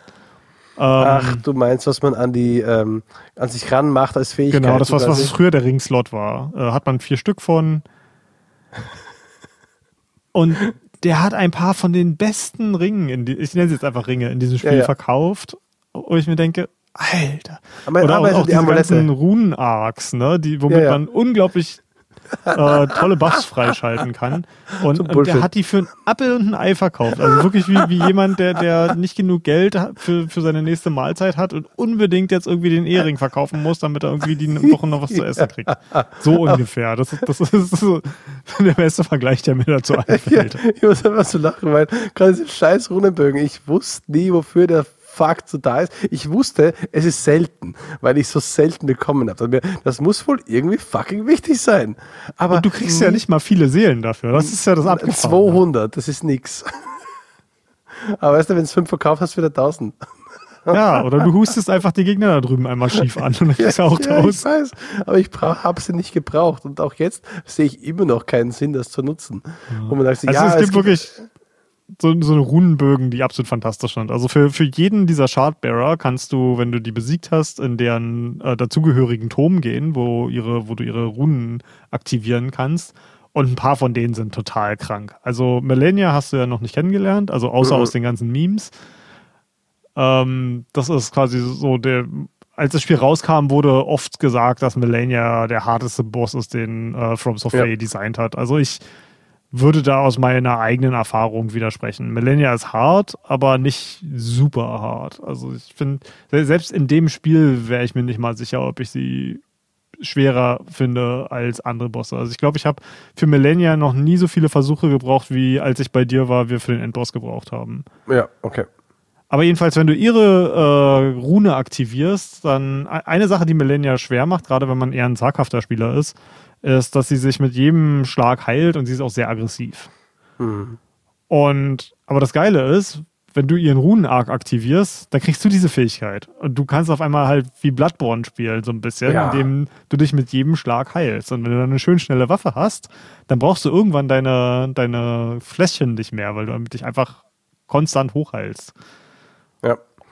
S2: Ähm, Ach, du meinst, was man an die ähm, an sich ranmacht als Fähigkeit.
S1: Genau, das was, was früher der Ringslot war. Äh, hat man vier Stück von. (laughs) Und der hat ein paar von den besten Ringen, die, ich nenne sie jetzt einfach Ringe, in diesem Spiel ja, ja. verkauft. Wo ich mir denke, Alter.
S2: Aber, Oder auch,
S1: auch die diese ganzen Runen-Arcs, ne, die, womit ja, man unglaublich äh, tolle Buffs freischalten kann. Und, und der hat die für ein Appel und ein Ei verkauft. Also wirklich wie, wie jemand, der, der nicht genug Geld für, für seine nächste Mahlzeit hat und unbedingt jetzt irgendwie den Ehering verkaufen muss, damit er irgendwie die Woche noch was zu essen kriegt. So ungefähr. Das, das ist so (laughs) der beste Vergleich, der mir dazu (laughs) einfällt.
S2: Ja, ich muss einfach so lachen, weil gerade diese scheiß Runenbögen, ich wusste nie, wofür der Fakt so da ist. Ich wusste, es ist selten, weil ich so selten bekommen habe. Das muss wohl irgendwie fucking wichtig sein. Aber
S1: Und du kriegst ja nicht mal viele Seelen dafür. Das ist ja das
S2: Abgefahren. 200, das ist nix. (laughs) Aber weißt du, wenn du fünf verkauft hast, wieder 1000.
S1: Ja, oder du hustest einfach die Gegner da drüben einmal schief an und dann (laughs) kriegst du auch
S2: ja, Ich weiß, aber ich habe sie nicht gebraucht und auch jetzt sehe ich immer noch keinen Sinn, das zu nutzen.
S1: Ja. Und man sagt, also ja, es gibt es wirklich so, so eine Runenbögen, die absolut fantastisch sind. Also für, für jeden dieser Shardbearer kannst du, wenn du die besiegt hast, in deren äh, dazugehörigen Turm gehen, wo, ihre, wo du ihre Runen aktivieren kannst. Und ein paar von denen sind total krank. Also Melania hast du ja noch nicht kennengelernt, also außer mhm. aus den ganzen Memes. Ähm, das ist quasi so der als das Spiel rauskam, wurde oft gesagt, dass Melania der harteste Boss ist, den äh, From Software ja. designt hat. Also ich würde da aus meiner eigenen Erfahrung widersprechen. Millennia ist hart, aber nicht super hart. Also ich finde, selbst in dem Spiel wäre ich mir nicht mal sicher, ob ich sie schwerer finde als andere Bosse. Also ich glaube, ich habe für Millennia noch nie so viele Versuche gebraucht, wie als ich bei dir war, wir für den Endboss gebraucht haben.
S2: Ja, okay.
S1: Aber jedenfalls, wenn du ihre äh, Rune aktivierst, dann e-, eine Sache, die Millennia schwer macht, gerade wenn man eher ein zaghafter Spieler ist, ist, dass sie sich mit jedem Schlag heilt und sie ist auch sehr aggressiv. Mhm. Und aber das Geile ist, wenn du ihren Runen-Arc aktivierst, dann kriegst du diese Fähigkeit. Und du kannst auf einmal halt wie Bloodborne spielen, so ein bisschen, ja. indem du dich mit jedem Schlag heilst. Und wenn du dann eine schön schnelle Waffe hast, dann brauchst du irgendwann deine, deine Fläschchen nicht mehr, weil du dich einfach konstant hochheilst.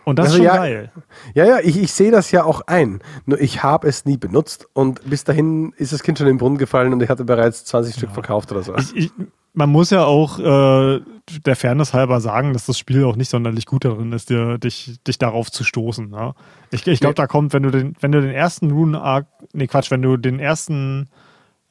S1: Und das also ist schon
S2: ja,
S1: geil.
S2: Ja, ja, ich, ich sehe das ja auch ein. Nur ich habe es nie benutzt und bis dahin ist das Kind schon in den Brunnen gefallen und ich hatte bereits 20 ja. Stück verkauft oder so.
S1: Ich, ich, man muss ja auch äh, der Fairness halber sagen, dass das Spiel auch nicht sonderlich gut darin ist, dir, dich, dich darauf zu stoßen. Ne? Ich, ich glaube, da kommt, wenn du den, wenn du den ersten Rune Arc, nee Quatsch, wenn du den ersten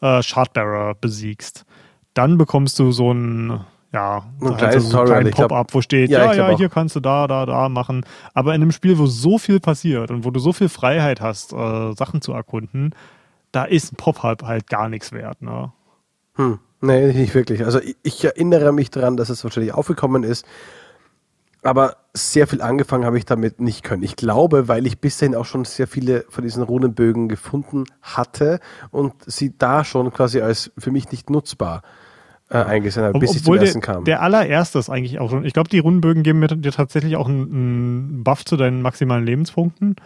S1: äh, Shardbearer besiegst, dann bekommst du so ein ja,
S2: ein kleines so ein
S1: Pop-up, wo steht, ja, ja, ja hier kannst du da, da, da machen. Aber in einem Spiel, wo so viel passiert und wo du so viel Freiheit hast, äh, Sachen zu erkunden, da ist ein Pop-up halt gar nichts wert. Ne?
S2: Hm. Nee, nicht wirklich. Also ich, ich erinnere mich daran, dass es wahrscheinlich aufgekommen ist, aber sehr viel angefangen habe ich damit nicht können. Ich glaube, weil ich bis dahin auch schon sehr viele von diesen Runenbögen gefunden hatte und sie da schon quasi als für mich nicht nutzbar äh, äh, eingesehen habe, bis Ob, ich zum ersten kam.
S1: Der allererste ist eigentlich auch schon. Ich glaube, die Rundenbögen geben dir tatsächlich auch einen, einen Buff zu deinen maximalen Lebenspunkten.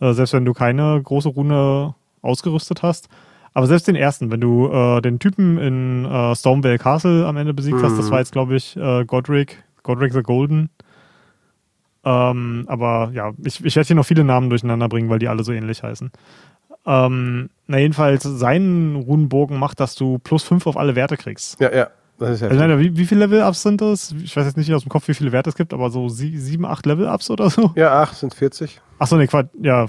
S1: Äh, selbst wenn du keine große Rune ausgerüstet hast. Aber selbst den ersten, wenn du äh, den Typen in äh, Stormvale Castle am Ende besiegt mhm. hast, das mhm. war jetzt, glaube ich, äh, Godric, Godric the Golden. Ähm, aber ja, ich, ich werde hier noch viele Namen durcheinander bringen, weil die alle so ähnlich heißen. Ähm, na, jedenfalls, sein Runenbogen macht, dass du plus 5 auf alle Werte kriegst.
S2: Ja, ja. Das ist
S1: also, wie, wie viele Level-Ups sind das? Ich weiß jetzt nicht aus dem Kopf, wie viele Werte es gibt, aber so 7, 8 Level-Ups oder so?
S2: Ja, 8 sind 40.
S1: Achso, ne, Quatsch. Ja.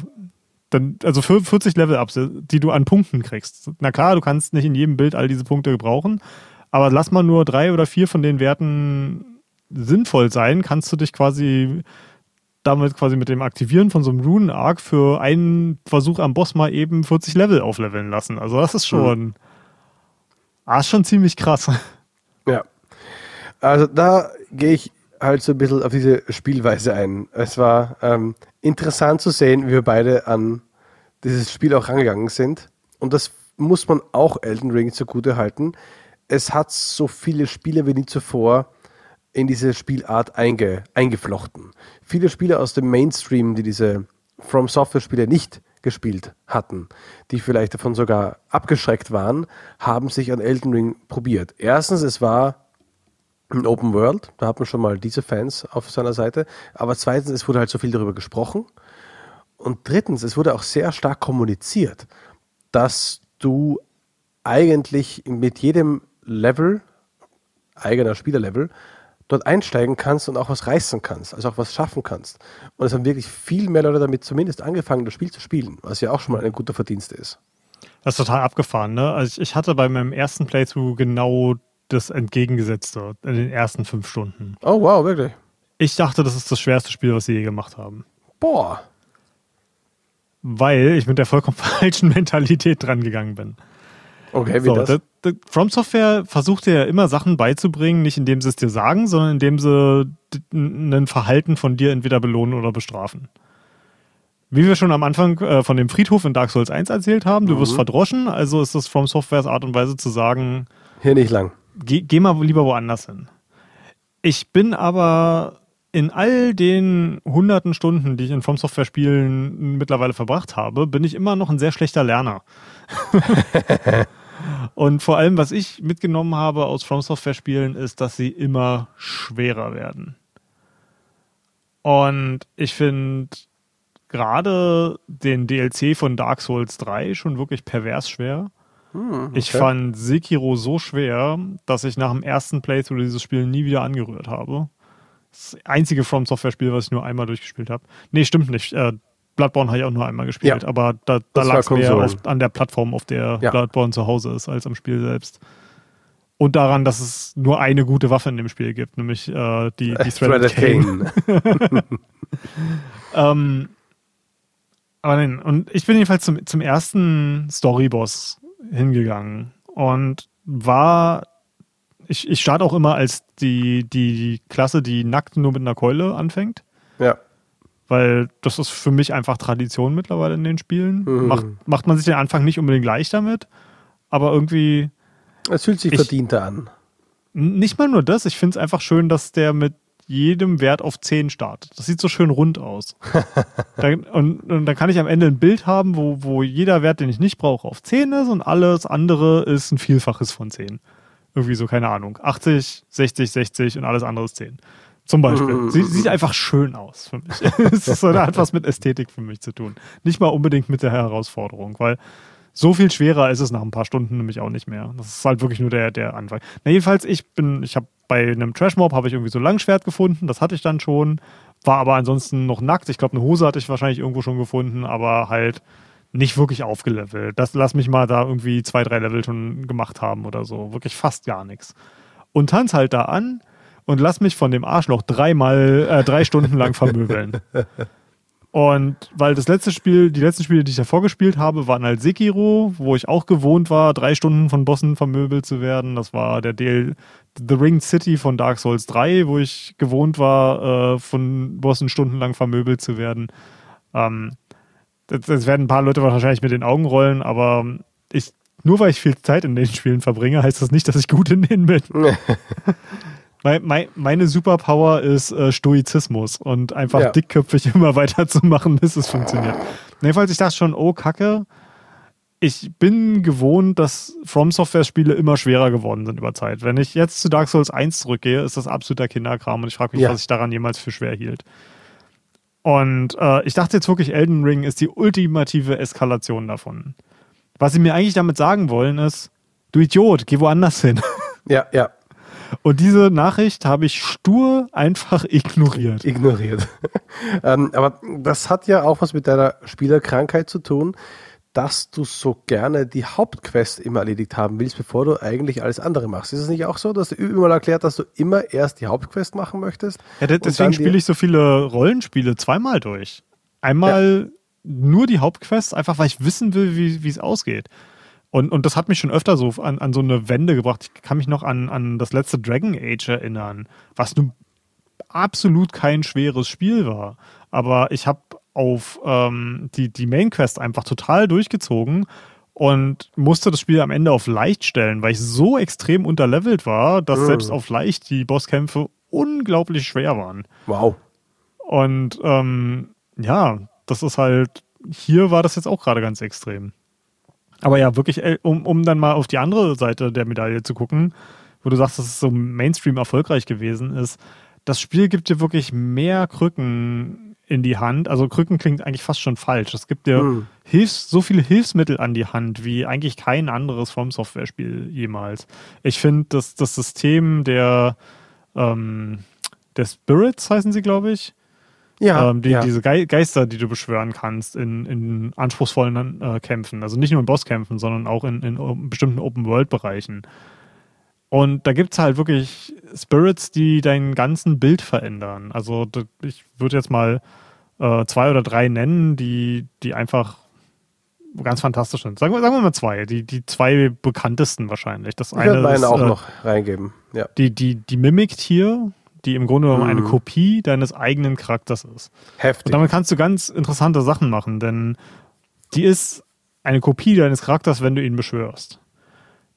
S1: Dann, also 40 Level-Ups, die du an Punkten kriegst. Na klar, du kannst nicht in jedem Bild all diese Punkte gebrauchen, aber lass mal nur drei oder vier von den Werten sinnvoll sein, kannst du dich quasi damit quasi mit dem Aktivieren von so einem Runen-Arc für einen Versuch am Boss mal eben 40 Level aufleveln lassen. Also das ist schon, mhm. ah, ist schon ziemlich krass.
S2: Ja. Also da gehe ich halt so ein bisschen auf diese Spielweise ein. Es war ähm, interessant zu sehen, wie wir beide an dieses Spiel auch rangegangen sind. Und das muss man auch Elden Ring zugute halten. Es hat so viele Spiele wie nie zuvor in diese Spielart einge, eingeflochten. Viele Spieler aus dem Mainstream, die diese From Software Spiele nicht gespielt hatten, die vielleicht davon sogar abgeschreckt waren, haben sich an Elden Ring probiert. Erstens, es war ein Open World, da hat man schon mal diese Fans auf seiner Seite, aber zweitens, es wurde halt so viel darüber gesprochen und drittens, es wurde auch sehr stark kommuniziert, dass du eigentlich mit jedem Level, eigener Spielerlevel, dort einsteigen kannst und auch was reißen kannst, also auch was schaffen kannst. Und es haben wirklich viel mehr Leute damit zumindest angefangen, das Spiel zu spielen, was ja auch schon mal ein guter Verdienst ist.
S1: Das ist total abgefahren, ne? Also ich hatte bei meinem ersten Playthrough genau das Entgegengesetzte in den ersten fünf Stunden.
S2: Oh wow, wirklich?
S1: Ich dachte, das ist das schwerste Spiel, was sie je gemacht haben.
S2: Boah.
S1: Weil ich mit der vollkommen (laughs) falschen Mentalität dran gegangen bin.
S2: Okay, wie so, das?
S1: From Software versucht ja immer Sachen beizubringen, nicht indem sie es dir sagen, sondern indem sie ein Verhalten von dir entweder belohnen oder bestrafen. Wie wir schon am Anfang äh, von dem Friedhof in Dark Souls 1 erzählt haben, du mhm. wirst verdroschen, also ist das From Softwares Art und Weise zu sagen,
S2: hier nicht lang.
S1: Geh, geh mal lieber woanders hin. Ich bin aber in all den hunderten Stunden, die ich in From Software Spielen mittlerweile verbracht habe, bin ich immer noch ein sehr schlechter Lerner. (laughs) Und vor allem, was ich mitgenommen habe aus From Software Spielen, ist, dass sie immer schwerer werden. Und ich finde gerade den DLC von Dark Souls 3 schon wirklich pervers schwer. Hm, okay. Ich fand Sekiro so schwer, dass ich nach dem ersten Playthrough dieses Spiel nie wieder angerührt habe. Das einzige From Software Spiel, was ich nur einmal durchgespielt habe. Nee, stimmt nicht. Äh, Bloodborne habe ich auch nur einmal gespielt, ja. aber da, da lag es mehr auf, an der Plattform, auf der ja. Bloodborne zu Hause ist, als am Spiel selbst. Und daran, dass es nur eine gute Waffe in dem Spiel gibt, nämlich äh, die, die Threaded Cane. (laughs) ähm, aber nein, und ich bin jedenfalls zum, zum ersten Storyboss hingegangen und war ich, ich starte auch immer als die, die Klasse, die nackt nur mit einer Keule anfängt. Weil das ist für mich einfach Tradition mittlerweile in den Spielen. Mhm. Macht, macht man sich den Anfang nicht unbedingt leicht damit, aber irgendwie.
S2: Es fühlt sich ich, verdienter an.
S1: Nicht mal nur das, ich finde es einfach schön, dass der mit jedem Wert auf 10 startet. Das sieht so schön rund aus. (laughs) dann, und, und, dann kann ich am Ende ein Bild haben, wo, wo jeder Wert, den ich nicht brauche, auf 10 ist und alles andere ist ein Vielfaches von 10 irgendwie so, keine Ahnung, 80, 60, 60 und alles andere ist 10. Zum Beispiel. Mhm. Sie, sieht einfach schön aus für mich. (laughs) es hat was mit Ästhetik für mich zu tun. Nicht mal unbedingt mit der Herausforderung, weil so viel schwerer ist es nach ein paar Stunden nämlich auch nicht mehr. Das ist halt wirklich nur der, der Anfang. Na, jedenfalls, ich bin, ich habe bei einem Trashmob habe ich irgendwie so ein Langschwert gefunden, das hatte ich dann schon, war aber ansonsten noch nackt. Ich glaube, eine Hose hatte ich wahrscheinlich irgendwo schon gefunden, aber halt nicht wirklich aufgelevelt. Das lass mich mal da irgendwie zwei, drei Level schon gemacht haben oder so. Wirklich fast gar nichts. Und tanz halt da an und lass mich von dem Arschloch dreimal, äh, drei Stunden lang vermöbeln. Und weil das letzte Spiel, die letzten Spiele, die ich davor gespielt habe, waren halt Sekiro, wo ich auch gewohnt war, drei Stunden von Bossen vermöbelt zu werden. Das war der DL The Ring City von Dark Souls 3, wo ich gewohnt war, äh, von Bossen stundenlang vermöbelt zu werden. Ähm, das werden ein paar Leute wahrscheinlich mit den Augen rollen, aber ich, nur weil ich viel Zeit in den Spielen verbringe, heißt das nicht, dass ich gut in denen bin. (laughs) meine Superpower ist äh, Stoizismus und einfach ja. dickköpfig (laughs) immer weiterzumachen, bis es funktioniert. Jedenfalls, ich dachte schon, oh Kacke, ich bin gewohnt, dass From Software Spiele immer schwerer geworden sind über Zeit. Wenn ich jetzt zu Dark Souls 1 zurückgehe, ist das absoluter Kinderkram und ich frage mich, ja. was ich daran jemals für schwer hielt. Und äh, ich dachte jetzt wirklich, Elden Ring ist die ultimative Eskalation davon. Was sie mir eigentlich damit sagen wollen, ist, du Idiot, geh woanders hin.
S2: Ja, ja.
S1: Und diese Nachricht habe ich stur einfach ignoriert.
S2: Ignoriert. (laughs) ähm, aber das hat ja auch was mit deiner Spielerkrankheit zu tun dass du so gerne die Hauptquest immer erledigt haben willst, bevor du eigentlich alles andere machst. Ist es nicht auch so, dass du überall erklärt, dass du immer erst die Hauptquest machen möchtest?
S1: Ja, deswegen spiele ich so viele Rollenspiele zweimal durch. Einmal ja. nur die Hauptquest, einfach weil ich wissen will, wie es ausgeht. Und, und das hat mich schon öfter so an, an so eine Wende gebracht. Ich kann mich noch an, an das letzte Dragon Age erinnern, was nun absolut kein schweres Spiel war. Aber ich habe auf ähm, die, die Main Quest einfach total durchgezogen und musste das Spiel am Ende auf leicht stellen, weil ich so extrem unterlevelt war, dass mhm. selbst auf leicht die Bosskämpfe unglaublich schwer waren.
S2: Wow.
S1: Und ähm, ja, das ist halt, hier war das jetzt auch gerade ganz extrem. Aber ja, wirklich, äh, um, um dann mal auf die andere Seite der Medaille zu gucken, wo du sagst, dass es so Mainstream erfolgreich gewesen ist, das Spiel gibt dir wirklich mehr Krücken in die Hand. Also Krücken klingt eigentlich fast schon falsch. Es gibt dir hm. Hilfs-, so viele Hilfsmittel an die Hand wie eigentlich kein anderes vom Software-Spiel jemals. Ich finde, dass das System der, ähm, der Spirits heißen sie, glaube ich. Ja, ähm, die, ja. Diese Ge Geister, die du beschwören kannst in, in anspruchsvollen äh, Kämpfen. Also nicht nur in Bosskämpfen, sondern auch in, in bestimmten Open-World-Bereichen. Und da gibt es halt wirklich Spirits, die deinen ganzen Bild verändern. Also ich würde jetzt mal äh, zwei oder drei nennen, die, die einfach ganz fantastisch sind. Sagen wir, sagen wir mal zwei, die, die zwei bekanntesten wahrscheinlich. Das
S2: ich eine meine ist, auch äh, noch reingeben. Ja.
S1: Die, die, die mimikt hier, die im Grunde genommen mhm. eine Kopie deines eigenen Charakters ist.
S2: Heftig.
S1: Und damit kannst du ganz interessante Sachen machen, denn die ist eine Kopie deines Charakters, wenn du ihn beschwörst.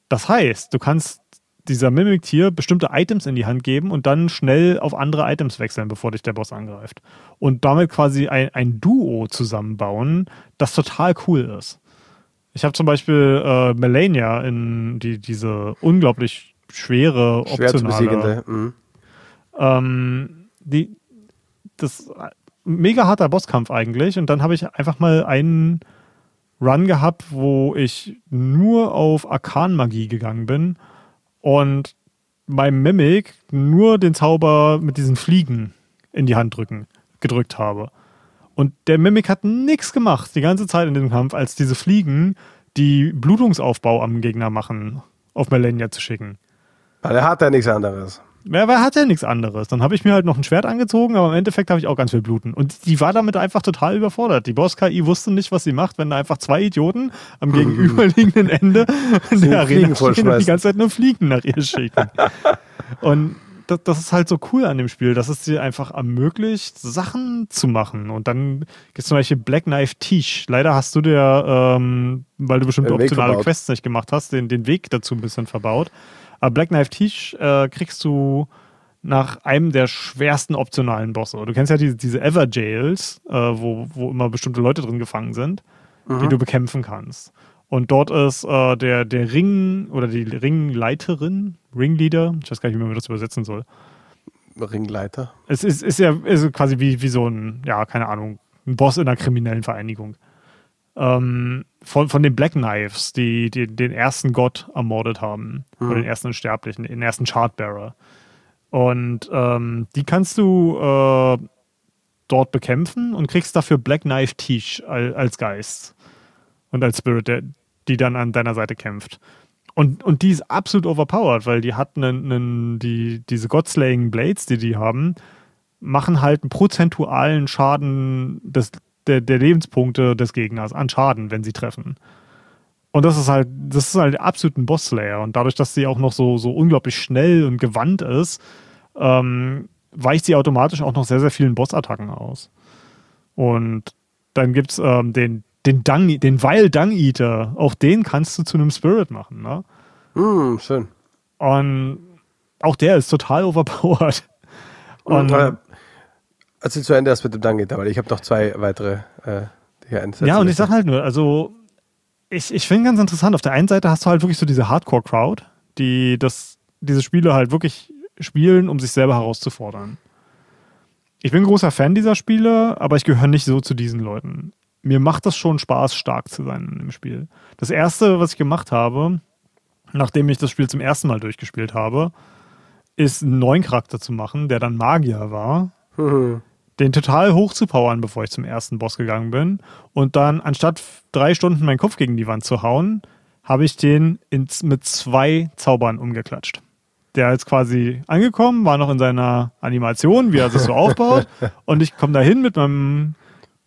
S1: Das heißt, du kannst dieser Mimic-Tier bestimmte Items in die Hand geben und dann schnell auf andere Items wechseln, bevor dich der Boss angreift. Und damit quasi ein, ein Duo zusammenbauen, das total cool ist. Ich habe zum Beispiel äh, Melania in die, diese unglaublich schwere, optionale... Mhm. Ähm, die, das mega harter Bosskampf eigentlich. Und dann habe ich einfach mal einen Run gehabt, wo ich nur auf Arkan-Magie gegangen bin und beim Mimic nur den Zauber mit diesen Fliegen in die Hand drücken, gedrückt habe. Und der Mimic hat nichts gemacht die ganze Zeit in diesem Kampf, als diese Fliegen, die Blutungsaufbau am Gegner machen, auf Melania zu schicken.
S2: Weil er hat ja nichts anderes.
S1: Ja, weil hat ja nichts anderes. Dann habe ich mir halt noch ein Schwert angezogen, aber im Endeffekt habe ich auch ganz viel Bluten. Und die war damit einfach total überfordert. Die Boss-KI wusste nicht, was sie macht, wenn da einfach zwei Idioten am (laughs) gegenüberliegenden Ende der Arena stehen und die ganze Zeit nur Fliegen nach ihr schicken. (laughs) und das, das, ist halt so cool an dem Spiel, dass es dir einfach ermöglicht, Sachen zu machen. Und dann gibt es zum Beispiel Black Knife Tisch. Leider hast du dir, ähm, weil du bestimmte optionale Quests nicht gemacht hast, den, den Weg dazu ein bisschen verbaut. Aber Black Knife Tisch äh, kriegst du nach einem der schwersten optionalen Bosse. Du kennst ja diese, diese Ever Jails, äh, wo, wo immer bestimmte Leute drin gefangen sind, mhm. die du bekämpfen kannst. Und dort ist äh, der, der Ring oder die Ringleiterin, Ringleader, ich weiß gar nicht, wie man das übersetzen soll.
S2: Ringleiter?
S1: Es ist, ist ja ist quasi wie, wie so ein, ja, keine Ahnung, ein Boss in einer kriminellen Vereinigung ähm, von, von den Black Knives, die, die den ersten Gott ermordet haben. Mhm. Oder den ersten Sterblichen, den ersten Chartbearer. Und ähm, die kannst du äh, dort bekämpfen und kriegst dafür Black Knife Tisch als Geist. Und als Spirit, der, die dann an deiner Seite kämpft. Und, und die ist absolut overpowered, weil die hat einen, einen, die, diese Godslaying Blades, die die haben, machen halt einen prozentualen Schaden des, der, der Lebenspunkte des Gegners an Schaden, wenn sie treffen. Und das ist halt, das ist halt absolut ein Boss-Slayer. Und dadurch, dass sie auch noch so, so unglaublich schnell und gewandt ist, ähm, weicht sie automatisch auch noch sehr, sehr vielen Boss-Attacken aus. Und dann gibt es ähm, den, den, Dung, den Weil Dung Eater. Auch den kannst du zu einem Spirit machen. Ne?
S2: Mm, schön.
S1: Und auch der ist total (laughs) overpowered.
S2: Und, und Erzähl zu Ende erst mit dem Dangit, weil ich habe noch zwei weitere äh,
S1: hier Ja, und ich sag halt nur, also ich, ich finde ganz interessant, auf der einen Seite hast du halt wirklich so diese Hardcore-Crowd, die das, diese Spiele halt wirklich spielen, um sich selber herauszufordern. Ich bin ein großer Fan dieser Spiele, aber ich gehöre nicht so zu diesen Leuten. Mir macht das schon Spaß, stark zu sein im Spiel. Das erste, was ich gemacht habe, nachdem ich das Spiel zum ersten Mal durchgespielt habe, ist einen neuen Charakter zu machen, der dann Magier war. Den total hoch zu powern, bevor ich zum ersten Boss gegangen bin. Und dann, anstatt drei Stunden meinen Kopf gegen die Wand zu hauen, habe ich den ins, mit zwei Zaubern umgeklatscht. Der ist quasi angekommen, war noch in seiner Animation, wie er sich so (laughs) aufbaut. Und ich komme da hin mit meinem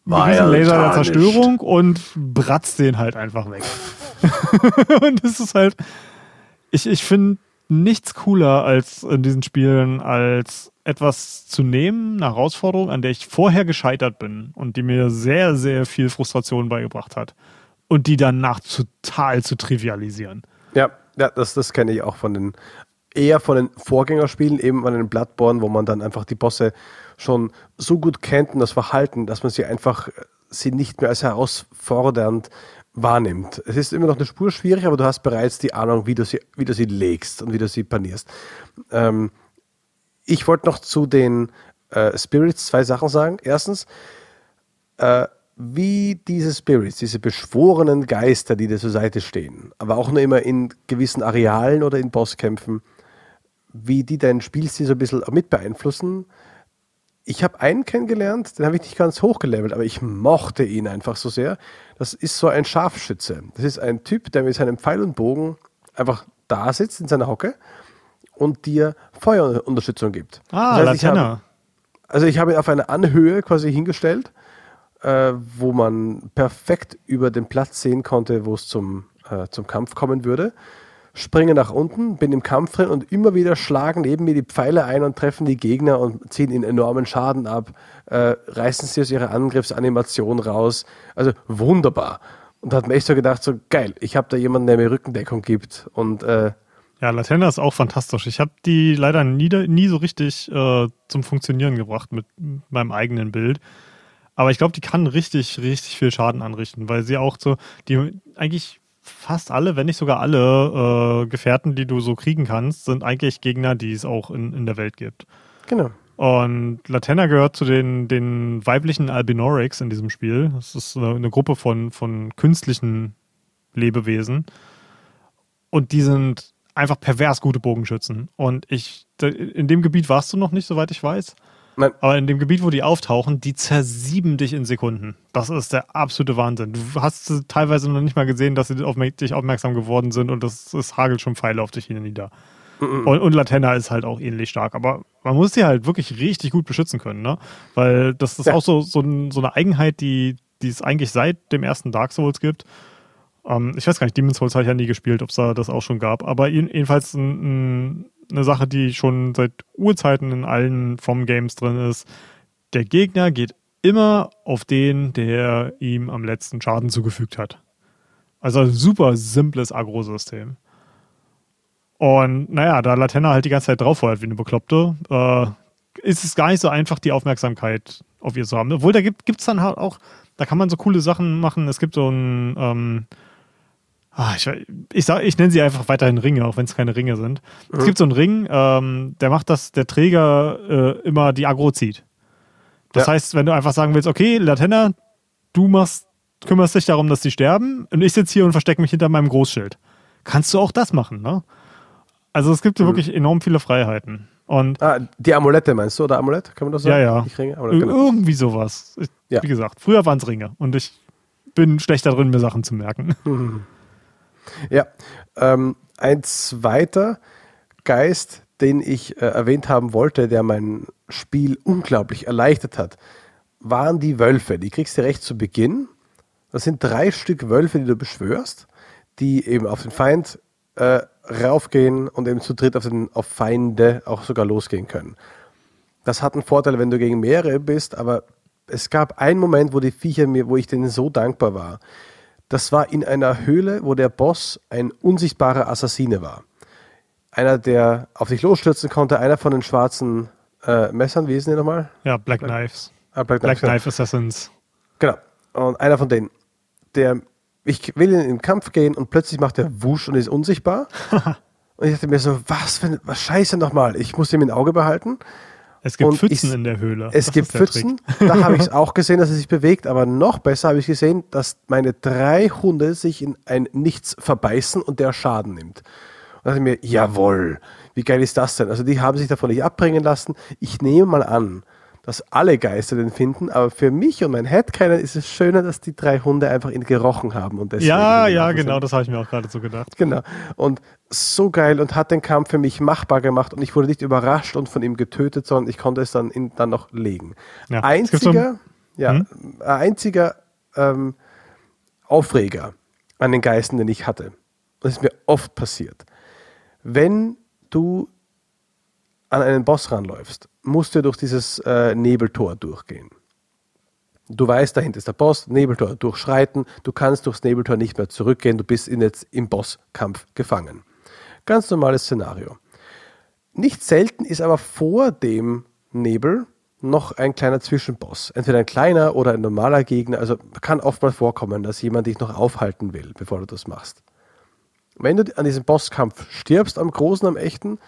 S1: Laser der Zerstörung und bratz den halt einfach weg. (laughs) (laughs) und das ist halt, ich, ich finde nichts cooler als in diesen Spielen, als etwas zu nehmen, eine Herausforderung, an der ich vorher gescheitert bin und die mir sehr, sehr viel Frustration beigebracht hat und die danach total zu trivialisieren.
S2: Ja, ja das, das kenne ich auch von den eher von den Vorgängerspielen, eben von den Bloodborne, wo man dann einfach die Bosse schon so gut kennt und das Verhalten, dass man sie einfach sie nicht mehr als herausfordernd wahrnimmt. Es ist immer noch eine Spur schwierig, aber du hast bereits die Ahnung, wie du sie, wie du sie legst und wie du sie panierst. Ähm, ich wollte noch zu den äh, Spirits zwei Sachen sagen. Erstens, äh, wie diese Spirits, diese beschworenen Geister, die dir zur Seite stehen, aber auch nur immer in gewissen Arealen oder in Bosskämpfen, wie die dein Spielstil so ein bisschen mit beeinflussen. Ich habe einen kennengelernt, den habe ich nicht ganz hochgelevelt, aber ich mochte ihn einfach so sehr. Das ist so ein Scharfschütze. Das ist ein Typ, der mit seinem Pfeil und Bogen einfach da sitzt in seiner Hocke und dir Feuerunterstützung gibt.
S1: Ah, das heißt, ich habe,
S2: also ich habe ihn auf eine Anhöhe quasi hingestellt, äh, wo man perfekt über den Platz sehen konnte, wo es zum, äh, zum Kampf kommen würde. Springe nach unten, bin im Kampf drin und immer wieder schlagen neben mir die Pfeile ein und treffen die Gegner und ziehen ihnen enormen Schaden ab, äh, reißen sie aus ihrer Angriffsanimation raus. Also wunderbar. Und da hat mir echt so gedacht, so geil, ich habe da jemanden, der mir Rückendeckung gibt und äh,
S1: ja, Latenna ist auch fantastisch. Ich habe die leider nie, nie so richtig äh, zum Funktionieren gebracht mit meinem eigenen Bild. Aber ich glaube, die kann richtig, richtig viel Schaden anrichten, weil sie auch so, die eigentlich fast alle, wenn nicht sogar alle äh, Gefährten, die du so kriegen kannst, sind eigentlich Gegner, die es auch in, in der Welt gibt.
S2: Genau.
S1: Und Latenna gehört zu den, den weiblichen Albinorics in diesem Spiel. Das ist eine, eine Gruppe von, von künstlichen Lebewesen. Und die sind einfach pervers gute Bogenschützen. Und ich, in dem Gebiet warst du noch nicht, soweit ich weiß. Nein. Aber in dem Gebiet, wo die auftauchen, die zersieben dich in Sekunden. Das ist der absolute Wahnsinn. Du hast teilweise noch nicht mal gesehen, dass sie auf dich aufmerksam geworden sind und das, das hagelt schon Pfeile auf dich hin nieder. Mhm. Und, und Latenna ist halt auch ähnlich stark. Aber man muss sie halt wirklich richtig gut beschützen können, ne? Weil das ist ja. auch so, so, so, eine Eigenheit, die, die es eigentlich seit dem ersten Dark Souls gibt. Ähm, ich weiß gar nicht, Demon's Souls habe ich ja nie gespielt, ob es da das auch schon gab. Aber jedenfalls ein, ein eine Sache, die schon seit Urzeiten in allen From Games drin ist. Der Gegner geht immer auf den, der ihm am letzten Schaden zugefügt hat. Also ein super simples Agro-System. Und naja, da Latenna halt die ganze Zeit draufheuert wie eine Bekloppte, äh, ist es gar nicht so einfach, die Aufmerksamkeit auf ihr zu haben. Obwohl, da gibt es dann halt auch, da kann man so coole Sachen machen. Es gibt so ein, ähm, Ah, ich, ich, sag, ich nenne sie einfach weiterhin Ringe, auch wenn es keine Ringe sind. Mhm. Es gibt so einen Ring, ähm, der macht, dass der Träger äh, immer die Agro zieht. Das ja. heißt, wenn du einfach sagen willst, okay, Latenna, du machst, kümmerst dich darum, dass sie sterben und ich sitze hier und verstecke mich hinter meinem Großschild. Kannst du auch das machen, ne? Also es gibt mhm. wirklich enorm viele Freiheiten. Und
S2: ah, die Amulette meinst du, oder Amulett? Kann man das
S1: sagen? Ja, ja. Ringe, Amulett, genau. Irgendwie sowas. Ich, ja. Wie gesagt, früher waren es Ringe und ich bin schlechter drin, mir Sachen zu merken. Mhm.
S2: Ja, ähm, ein zweiter Geist, den ich äh, erwähnt haben wollte, der mein Spiel unglaublich erleichtert hat, waren die Wölfe. Die kriegst du recht zu Beginn. Das sind drei Stück Wölfe, die du beschwörst, die eben auf den Feind äh, raufgehen und eben zu dritt auf, den, auf Feinde auch sogar losgehen können. Das hat einen Vorteil, wenn du gegen mehrere bist, aber es gab einen Moment, wo die Viecher mir, wo ich denen so dankbar war. Das war in einer Höhle, wo der Boss ein unsichtbarer Assassine war. Einer, der auf dich losstürzen konnte, einer von den schwarzen äh, Messern, wie hießen die nochmal?
S1: Ja, Black, Black Knives. Ah, Black, Black Knife, Knife Assassins.
S2: Genau. Und einer von denen, der, ich will in den Kampf gehen und plötzlich macht er Wusch und ist unsichtbar. (laughs) und ich dachte mir so, was für was Scheiße nochmal. Ich muss ihm im Auge behalten.
S1: Es gibt und Pfützen ich, in der Höhle.
S2: Es das gibt Pfützen. Da habe ich es auch gesehen, dass er sich bewegt. Aber noch besser habe ich gesehen, dass meine drei Hunde sich in ein Nichts verbeißen und der Schaden nimmt. Und da dachte ich mir, jawohl, wie geil ist das denn? Also die haben sich davon nicht abbringen lassen. Ich nehme mal an, dass alle Geister den finden, aber für mich und mein Headcanon ist es schöner, dass die drei Hunde einfach ihn gerochen haben. Und
S1: ja, ja, genau, sind. das habe ich mir auch gerade so gedacht.
S2: Genau. Und so geil und hat den Kampf für mich machbar gemacht und ich wurde nicht überrascht und von ihm getötet, sondern ich konnte es dann, in, dann noch legen. Ja, einziger, so ja, hm? einziger ähm, Aufreger an den Geisten, den ich hatte, das ist mir oft passiert. Wenn du an einen Boss ranläufst, musst du durch dieses äh, Nebeltor durchgehen. Du weißt, dahinter ist der Boss, Nebeltor durchschreiten, du kannst durchs Nebeltor nicht mehr zurückgehen, du bist in jetzt im Bosskampf gefangen. Ganz normales Szenario. Nicht selten ist aber vor dem Nebel noch ein kleiner Zwischenboss. Entweder ein kleiner oder ein normaler Gegner. Also kann oftmals vorkommen, dass jemand dich noch aufhalten will, bevor du das machst. Wenn du an diesem Bosskampf stirbst, am großen, am echten,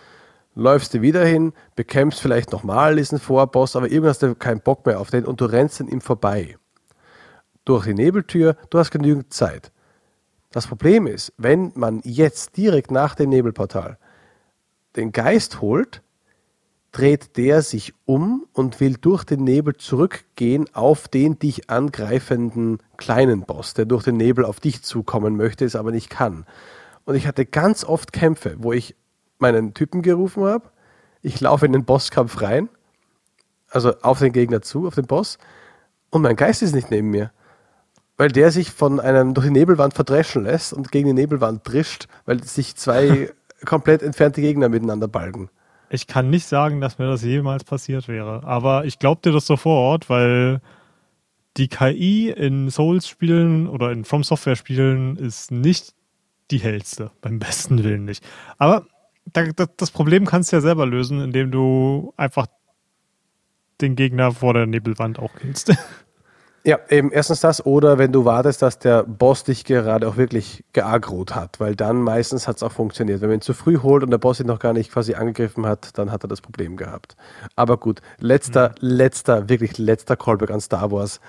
S2: läufst du wieder hin, bekämpfst vielleicht nochmal diesen Vorboss, aber irgendwann hast du keinen Bock mehr auf den und du rennst an ihm vorbei. Durch die Nebeltür, du hast genügend Zeit. Das Problem ist, wenn man jetzt direkt nach dem Nebelportal den Geist holt, dreht der sich um und will durch den Nebel zurückgehen auf den dich angreifenden kleinen Boss, der durch den Nebel auf dich zukommen möchte, es aber nicht kann. Und ich hatte ganz oft Kämpfe, wo ich meinen Typen gerufen habe. Ich laufe in den Bosskampf rein, also auf den Gegner zu, auf den Boss, und mein Geist ist nicht neben mir. Weil der sich von einem durch die Nebelwand verdreschen lässt und gegen die Nebelwand drischt, weil sich zwei (laughs) komplett entfernte Gegner miteinander balgen.
S1: Ich kann nicht sagen, dass mir das jemals passiert wäre, aber ich glaube dir das sofort, weil die KI in Souls-Spielen oder in From Software-Spielen ist nicht die hellste, beim besten Willen nicht. Aber das Problem kannst du ja selber lösen, indem du einfach den Gegner vor der Nebelwand auch killst. (laughs)
S2: Ja, eben erstens das oder wenn du wartest, dass der Boss dich gerade auch wirklich geagrot hat, weil dann meistens hat es auch funktioniert. Wenn man ihn zu früh holt und der Boss ihn noch gar nicht quasi angegriffen hat, dann hat er das Problem gehabt. Aber gut, letzter, mhm. letzter, wirklich letzter Callback an Star Wars.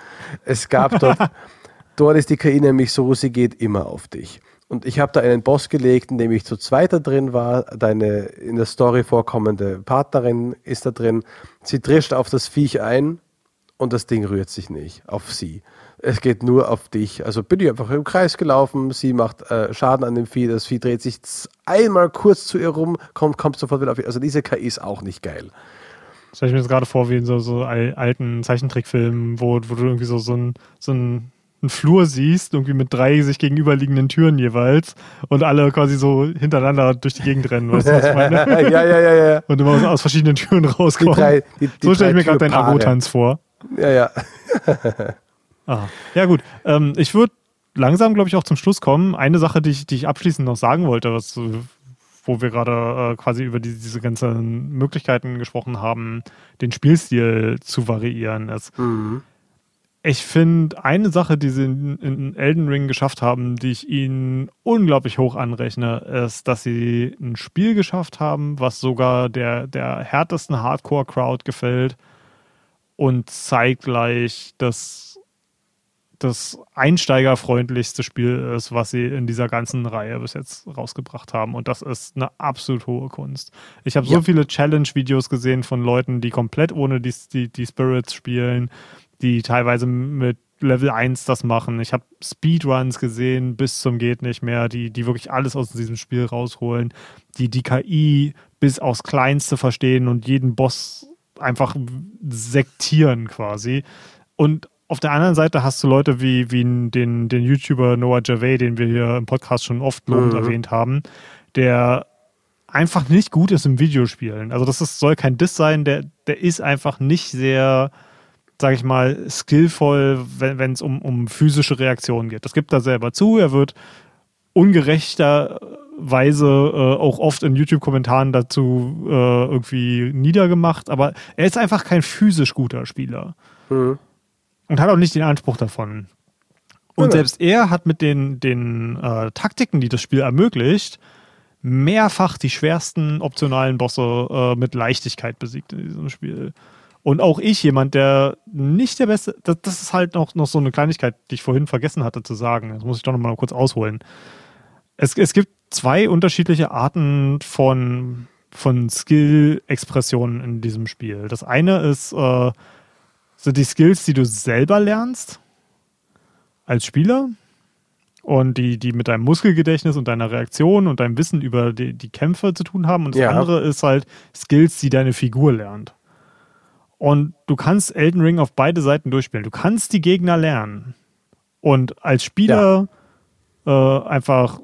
S2: Es gab dort, (laughs) dort ist die KI nämlich so, sie geht immer auf dich. Und ich habe da einen Boss gelegt, in dem ich zu zweiter drin war. Deine in der Story vorkommende Partnerin ist da drin. Sie drischt auf das Viech ein und das Ding rührt sich nicht auf sie. Es geht nur auf dich. Also bin ich einfach im Kreis gelaufen. Sie macht äh, Schaden an dem Vieh. Das Vieh dreht sich einmal kurz zu ihr rum, kommt, kommt sofort wieder auf ihr. Also diese KI ist auch nicht geil.
S1: Das stelle ich mir jetzt gerade vor, wie in so, so alten Zeichentrickfilmen, wo, wo du irgendwie so, so ein, so ein einen Flur siehst, irgendwie mit drei sich gegenüberliegenden Türen jeweils und alle quasi so hintereinander durch die Gegend rennen. Weißt du, was ich meine? (laughs)
S2: ja, ja, ja, ja.
S1: Und immer aus, aus verschiedenen Türen rauskommen. Die drei, die, die so stelle ich mir gerade deinen Abo-Tanz vor.
S2: Ja, ja.
S1: ah. Ja, gut. Ähm, ich würde langsam, glaube ich, auch zum Schluss kommen. Eine Sache, die ich, die ich abschließend noch sagen wollte, was, wo wir gerade äh, quasi über die, diese ganzen Möglichkeiten gesprochen haben, den Spielstil zu variieren, ist. Mhm ich finde, eine Sache, die sie in, in, Elden Ring geschafft haben, die ich ihnen unglaublich hoch anrechne, ist, dass sie ein Spiel geschafft haben, was sogar der, der härtesten Hardcore-Crowd gefällt und zeitgleich das, das einsteigerfreundlichste Spiel ist, was sie in dieser ganzen Reihe bis jetzt rausgebracht haben. Und das ist eine absolut hohe Kunst. Ich habe ja. so viele Challenge-Videos gesehen von Leuten, die komplett ohne die, die, die Spirits spielen die teilweise mit Level 1 das machen. Ich habe Speedruns gesehen bis zum geht nicht mehr, die, die wirklich alles aus diesem Spiel rausholen, die die KI bis aufs Kleinste verstehen und jeden Boss einfach sektieren quasi. Und auf der anderen Seite hast du Leute wie, wie den, den YouTuber Noah Javey, den wir hier im Podcast schon oft lobend mhm. erwähnt haben, der einfach nicht gut ist im Videospielen. Also das ist, soll kein Diss sein, der, der ist einfach nicht sehr sage ich mal, skillvoll, wenn es um, um physische Reaktionen geht. Das gibt er selber zu. Er wird ungerechterweise äh, auch oft in YouTube-Kommentaren dazu äh, irgendwie niedergemacht, aber er ist einfach kein physisch guter Spieler. Mhm. Und hat auch nicht den Anspruch davon. Und ja. selbst er hat mit den, den äh, Taktiken, die das Spiel ermöglicht, mehrfach die schwersten optionalen Bosse äh, mit Leichtigkeit besiegt in diesem Spiel. Und auch ich, jemand, der nicht der beste, das, das, ist halt noch, noch so eine Kleinigkeit, die ich vorhin vergessen hatte zu sagen. Das muss ich doch noch mal kurz ausholen. Es, es gibt zwei unterschiedliche Arten von, von Skill-Expressionen in diesem Spiel. Das eine ist, äh, sind die Skills, die du selber lernst als Spieler und die, die mit deinem Muskelgedächtnis und deiner Reaktion und deinem Wissen über die, die Kämpfe zu tun haben. Und das ja. andere ist halt Skills, die deine Figur lernt. Und du kannst Elden Ring auf beide Seiten durchspielen. Du kannst die Gegner lernen und als Spieler ja. äh, einfach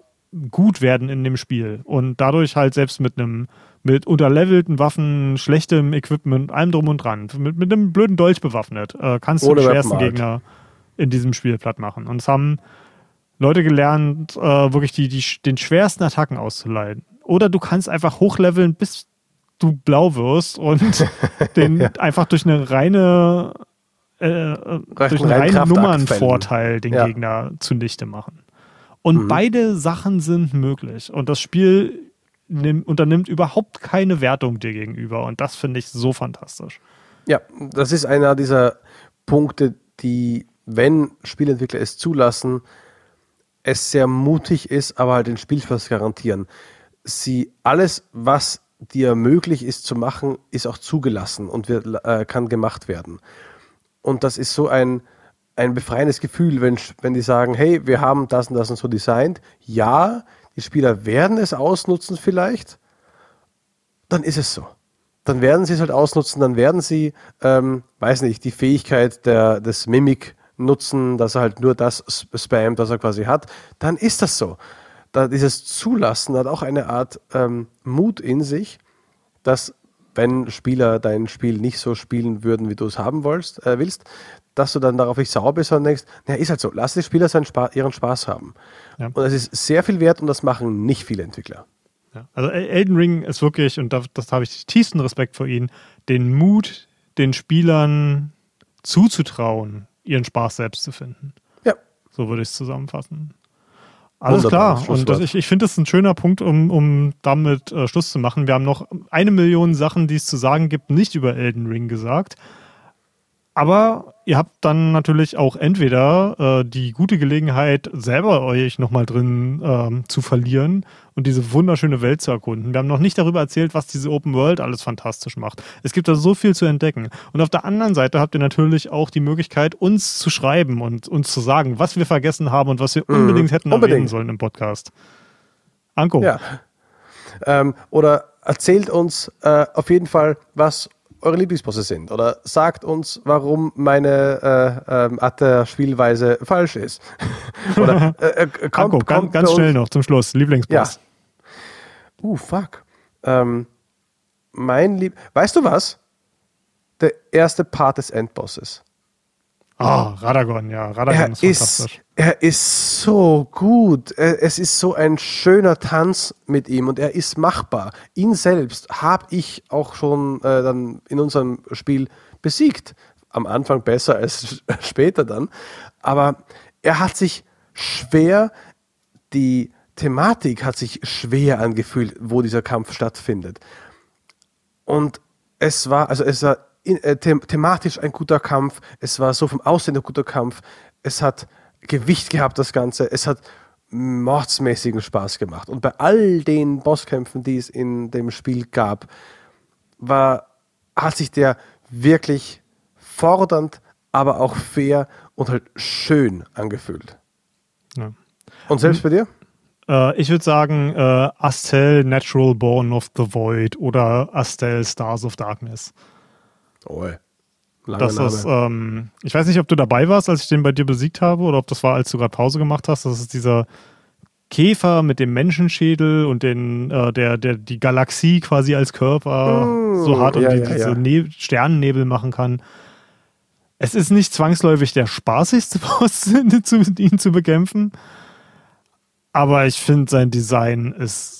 S1: gut werden in dem Spiel und dadurch halt selbst mit einem mit unterlevelten Waffen, schlechtem Equipment, allem drum und dran, mit, mit einem blöden Dolch bewaffnet, äh, kannst Ohne du die schwersten Gegner in diesem Spiel platt machen. Und es haben Leute gelernt, äh, wirklich die, die, den schwersten Attacken auszuleiten. Oder du kannst einfach hochleveln bis du blau wirst und (laughs) den einfach durch eine reine äh, äh durch einen reinen Nummernvorteil den ja. Gegner zunichte machen. Und mhm. beide Sachen sind möglich. Und das Spiel nimm, unternimmt überhaupt keine Wertung dir gegenüber. Und das finde ich so fantastisch.
S2: Ja, das ist einer dieser Punkte, die, wenn Spielentwickler es zulassen, es sehr mutig ist, aber halt den Spielspaß garantieren. Sie alles, was dir möglich ist zu machen, ist auch zugelassen und wird, äh, kann gemacht werden. Und das ist so ein, ein befreiendes Gefühl, wenn, wenn die sagen, hey, wir haben das und das und so designt. Ja, die Spieler werden es ausnutzen vielleicht. Dann ist es so. Dann werden sie es halt ausnutzen, dann werden sie, ähm, weiß nicht, die Fähigkeit der, des Mimik nutzen, dass er halt nur das spammt, was er quasi hat. Dann ist das so da dieses Zulassen hat auch eine Art ähm, Mut in sich, dass wenn Spieler dein Spiel nicht so spielen würden, wie du es haben willst, äh, willst, dass du dann darauf nicht sauer bist und denkst, naja, ist halt so, lass die Spieler seinen Spa ihren Spaß haben. Ja. Und es ist sehr viel wert und das machen nicht viele Entwickler.
S1: Ja. Also Elden Ring ist wirklich, und das, das habe ich tiefsten Respekt vor ihnen, den Mut, den Spielern zuzutrauen, ihren Spaß selbst zu finden.
S2: Ja.
S1: So würde ich es zusammenfassen. Alles klar. Und das, ich, ich finde, das ist ein schöner Punkt, um, um damit äh, Schluss zu machen. Wir haben noch eine Million Sachen, die es zu sagen gibt, nicht über Elden Ring gesagt. Aber ihr habt dann natürlich auch entweder äh, die gute Gelegenheit, selber euch nochmal drin ähm, zu verlieren und diese wunderschöne Welt zu erkunden. Wir haben noch nicht darüber erzählt, was diese Open World alles fantastisch macht. Es gibt da so viel zu entdecken. Und auf der anderen Seite habt ihr natürlich auch die Möglichkeit, uns zu schreiben und uns zu sagen, was wir vergessen haben und was wir mhm. unbedingt hätten unbedingt. erwähnen sollen im Podcast. Anko.
S2: Ja. Ähm, oder erzählt uns äh, auf jeden Fall, was eure Lieblingsbosse sind oder sagt uns, warum meine äh, ähm, Art der Spielweise falsch ist. (laughs)
S1: oder äh, äh, kommt, Anko, kommt ganz, ganz schnell noch zum Schluss, Lieblingsboss.
S2: Ja. Uh, fuck. Ähm, mein Lieb... Weißt du was? Der erste Part des Endbosses.
S1: Ah, oh, Radagon, ja. Radagon
S2: er ist fantastisch. er ist so gut. Es ist so ein schöner Tanz mit ihm und er ist machbar. Ihn selbst habe ich auch schon äh, dann in unserem Spiel besiegt. Am Anfang besser als (laughs) später dann. Aber er hat sich schwer, die Thematik hat sich schwer angefühlt, wo dieser Kampf stattfindet. Und es war, also es war äh, them thematisch ein guter Kampf, es war so vom Aussehen ein guter Kampf, es hat Gewicht gehabt, das Ganze, es hat mordsmäßigen Spaß gemacht. Und bei all den Bosskämpfen, die es in dem Spiel gab, war, hat sich der wirklich fordernd, aber auch fair und halt schön angefühlt. Ja. Und selbst bei dir?
S1: Äh, ich würde sagen, äh, Astel Natural Born of the Void oder Astel Stars of Darkness. Oh, das ist, ähm, ich weiß nicht, ob du dabei warst, als ich den bei dir besiegt habe, oder ob das war, als du gerade Pause gemacht hast. Das ist dieser Käfer mit dem Menschenschädel und den, äh, der, der die Galaxie quasi als Körper oh, so und ja, die, ja, diese ja. Sternennebel machen kann. Es ist nicht zwangsläufig der spaßigste (laughs) Boss, ihn zu bekämpfen. Aber ich finde, sein Design ist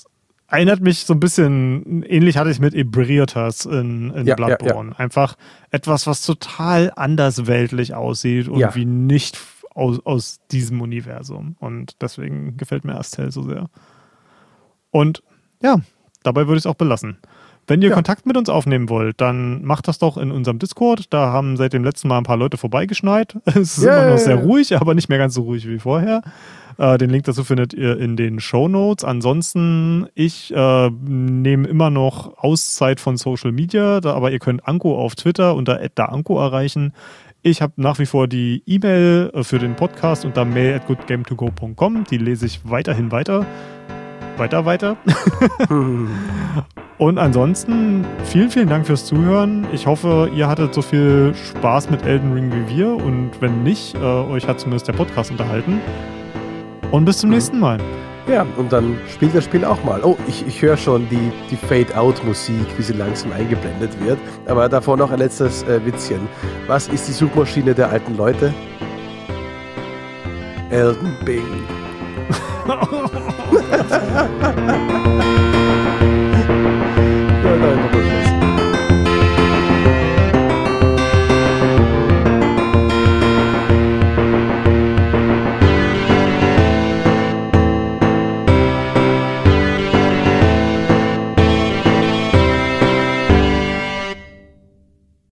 S1: erinnert mich so ein bisschen, ähnlich hatte ich mit Ebriotas in, in ja, Bloodborne. Ja, ja. Einfach etwas, was total andersweltlich aussieht und wie nicht aus, aus diesem Universum. Und deswegen gefällt mir Astel so sehr. Und ja, dabei würde ich es auch belassen. Wenn ihr. Kontakt mit uns aufnehmen wollt, dann macht das doch in unserem Discord. Da haben seit dem letzten Mal ein paar Leute vorbeigeschneit. (laughs) Es ist yeah. immer noch sehr ruhig, aber nicht mehr ganz so ruhig wie vorher. Äh, den Link dazu findet ihr in den Show Notes. Ansonsten, ich äh, nehme immer noch Auszeit von Social Media, da, aber ihr könnt Anko auf Twitter unter @daanko erreichen. Ich habe nach wie vor die E-Mail äh, für den Podcast unter mail at goodgame2go.com. Die lese ich weiterhin weiter. Weiter, weiter. (laughs) Und ansonsten vielen, vielen Dank fürs Zuhören. Ich hoffe, ihr hattet so viel Spaß mit Elden Ring wie wir. Und wenn nicht, äh, euch hat zumindest der Podcast unterhalten. Und bis zum nächsten Mal.
S2: Ja, und dann spielt das Spiel auch mal. Oh, ich, ich höre schon die, die Fade-Out-Musik, wie sie langsam eingeblendet wird. Aber davor noch ein letztes äh, Witzchen. Was ist die Suchmaschine der alten Leute? Elden Bing. (laughs) (laughs)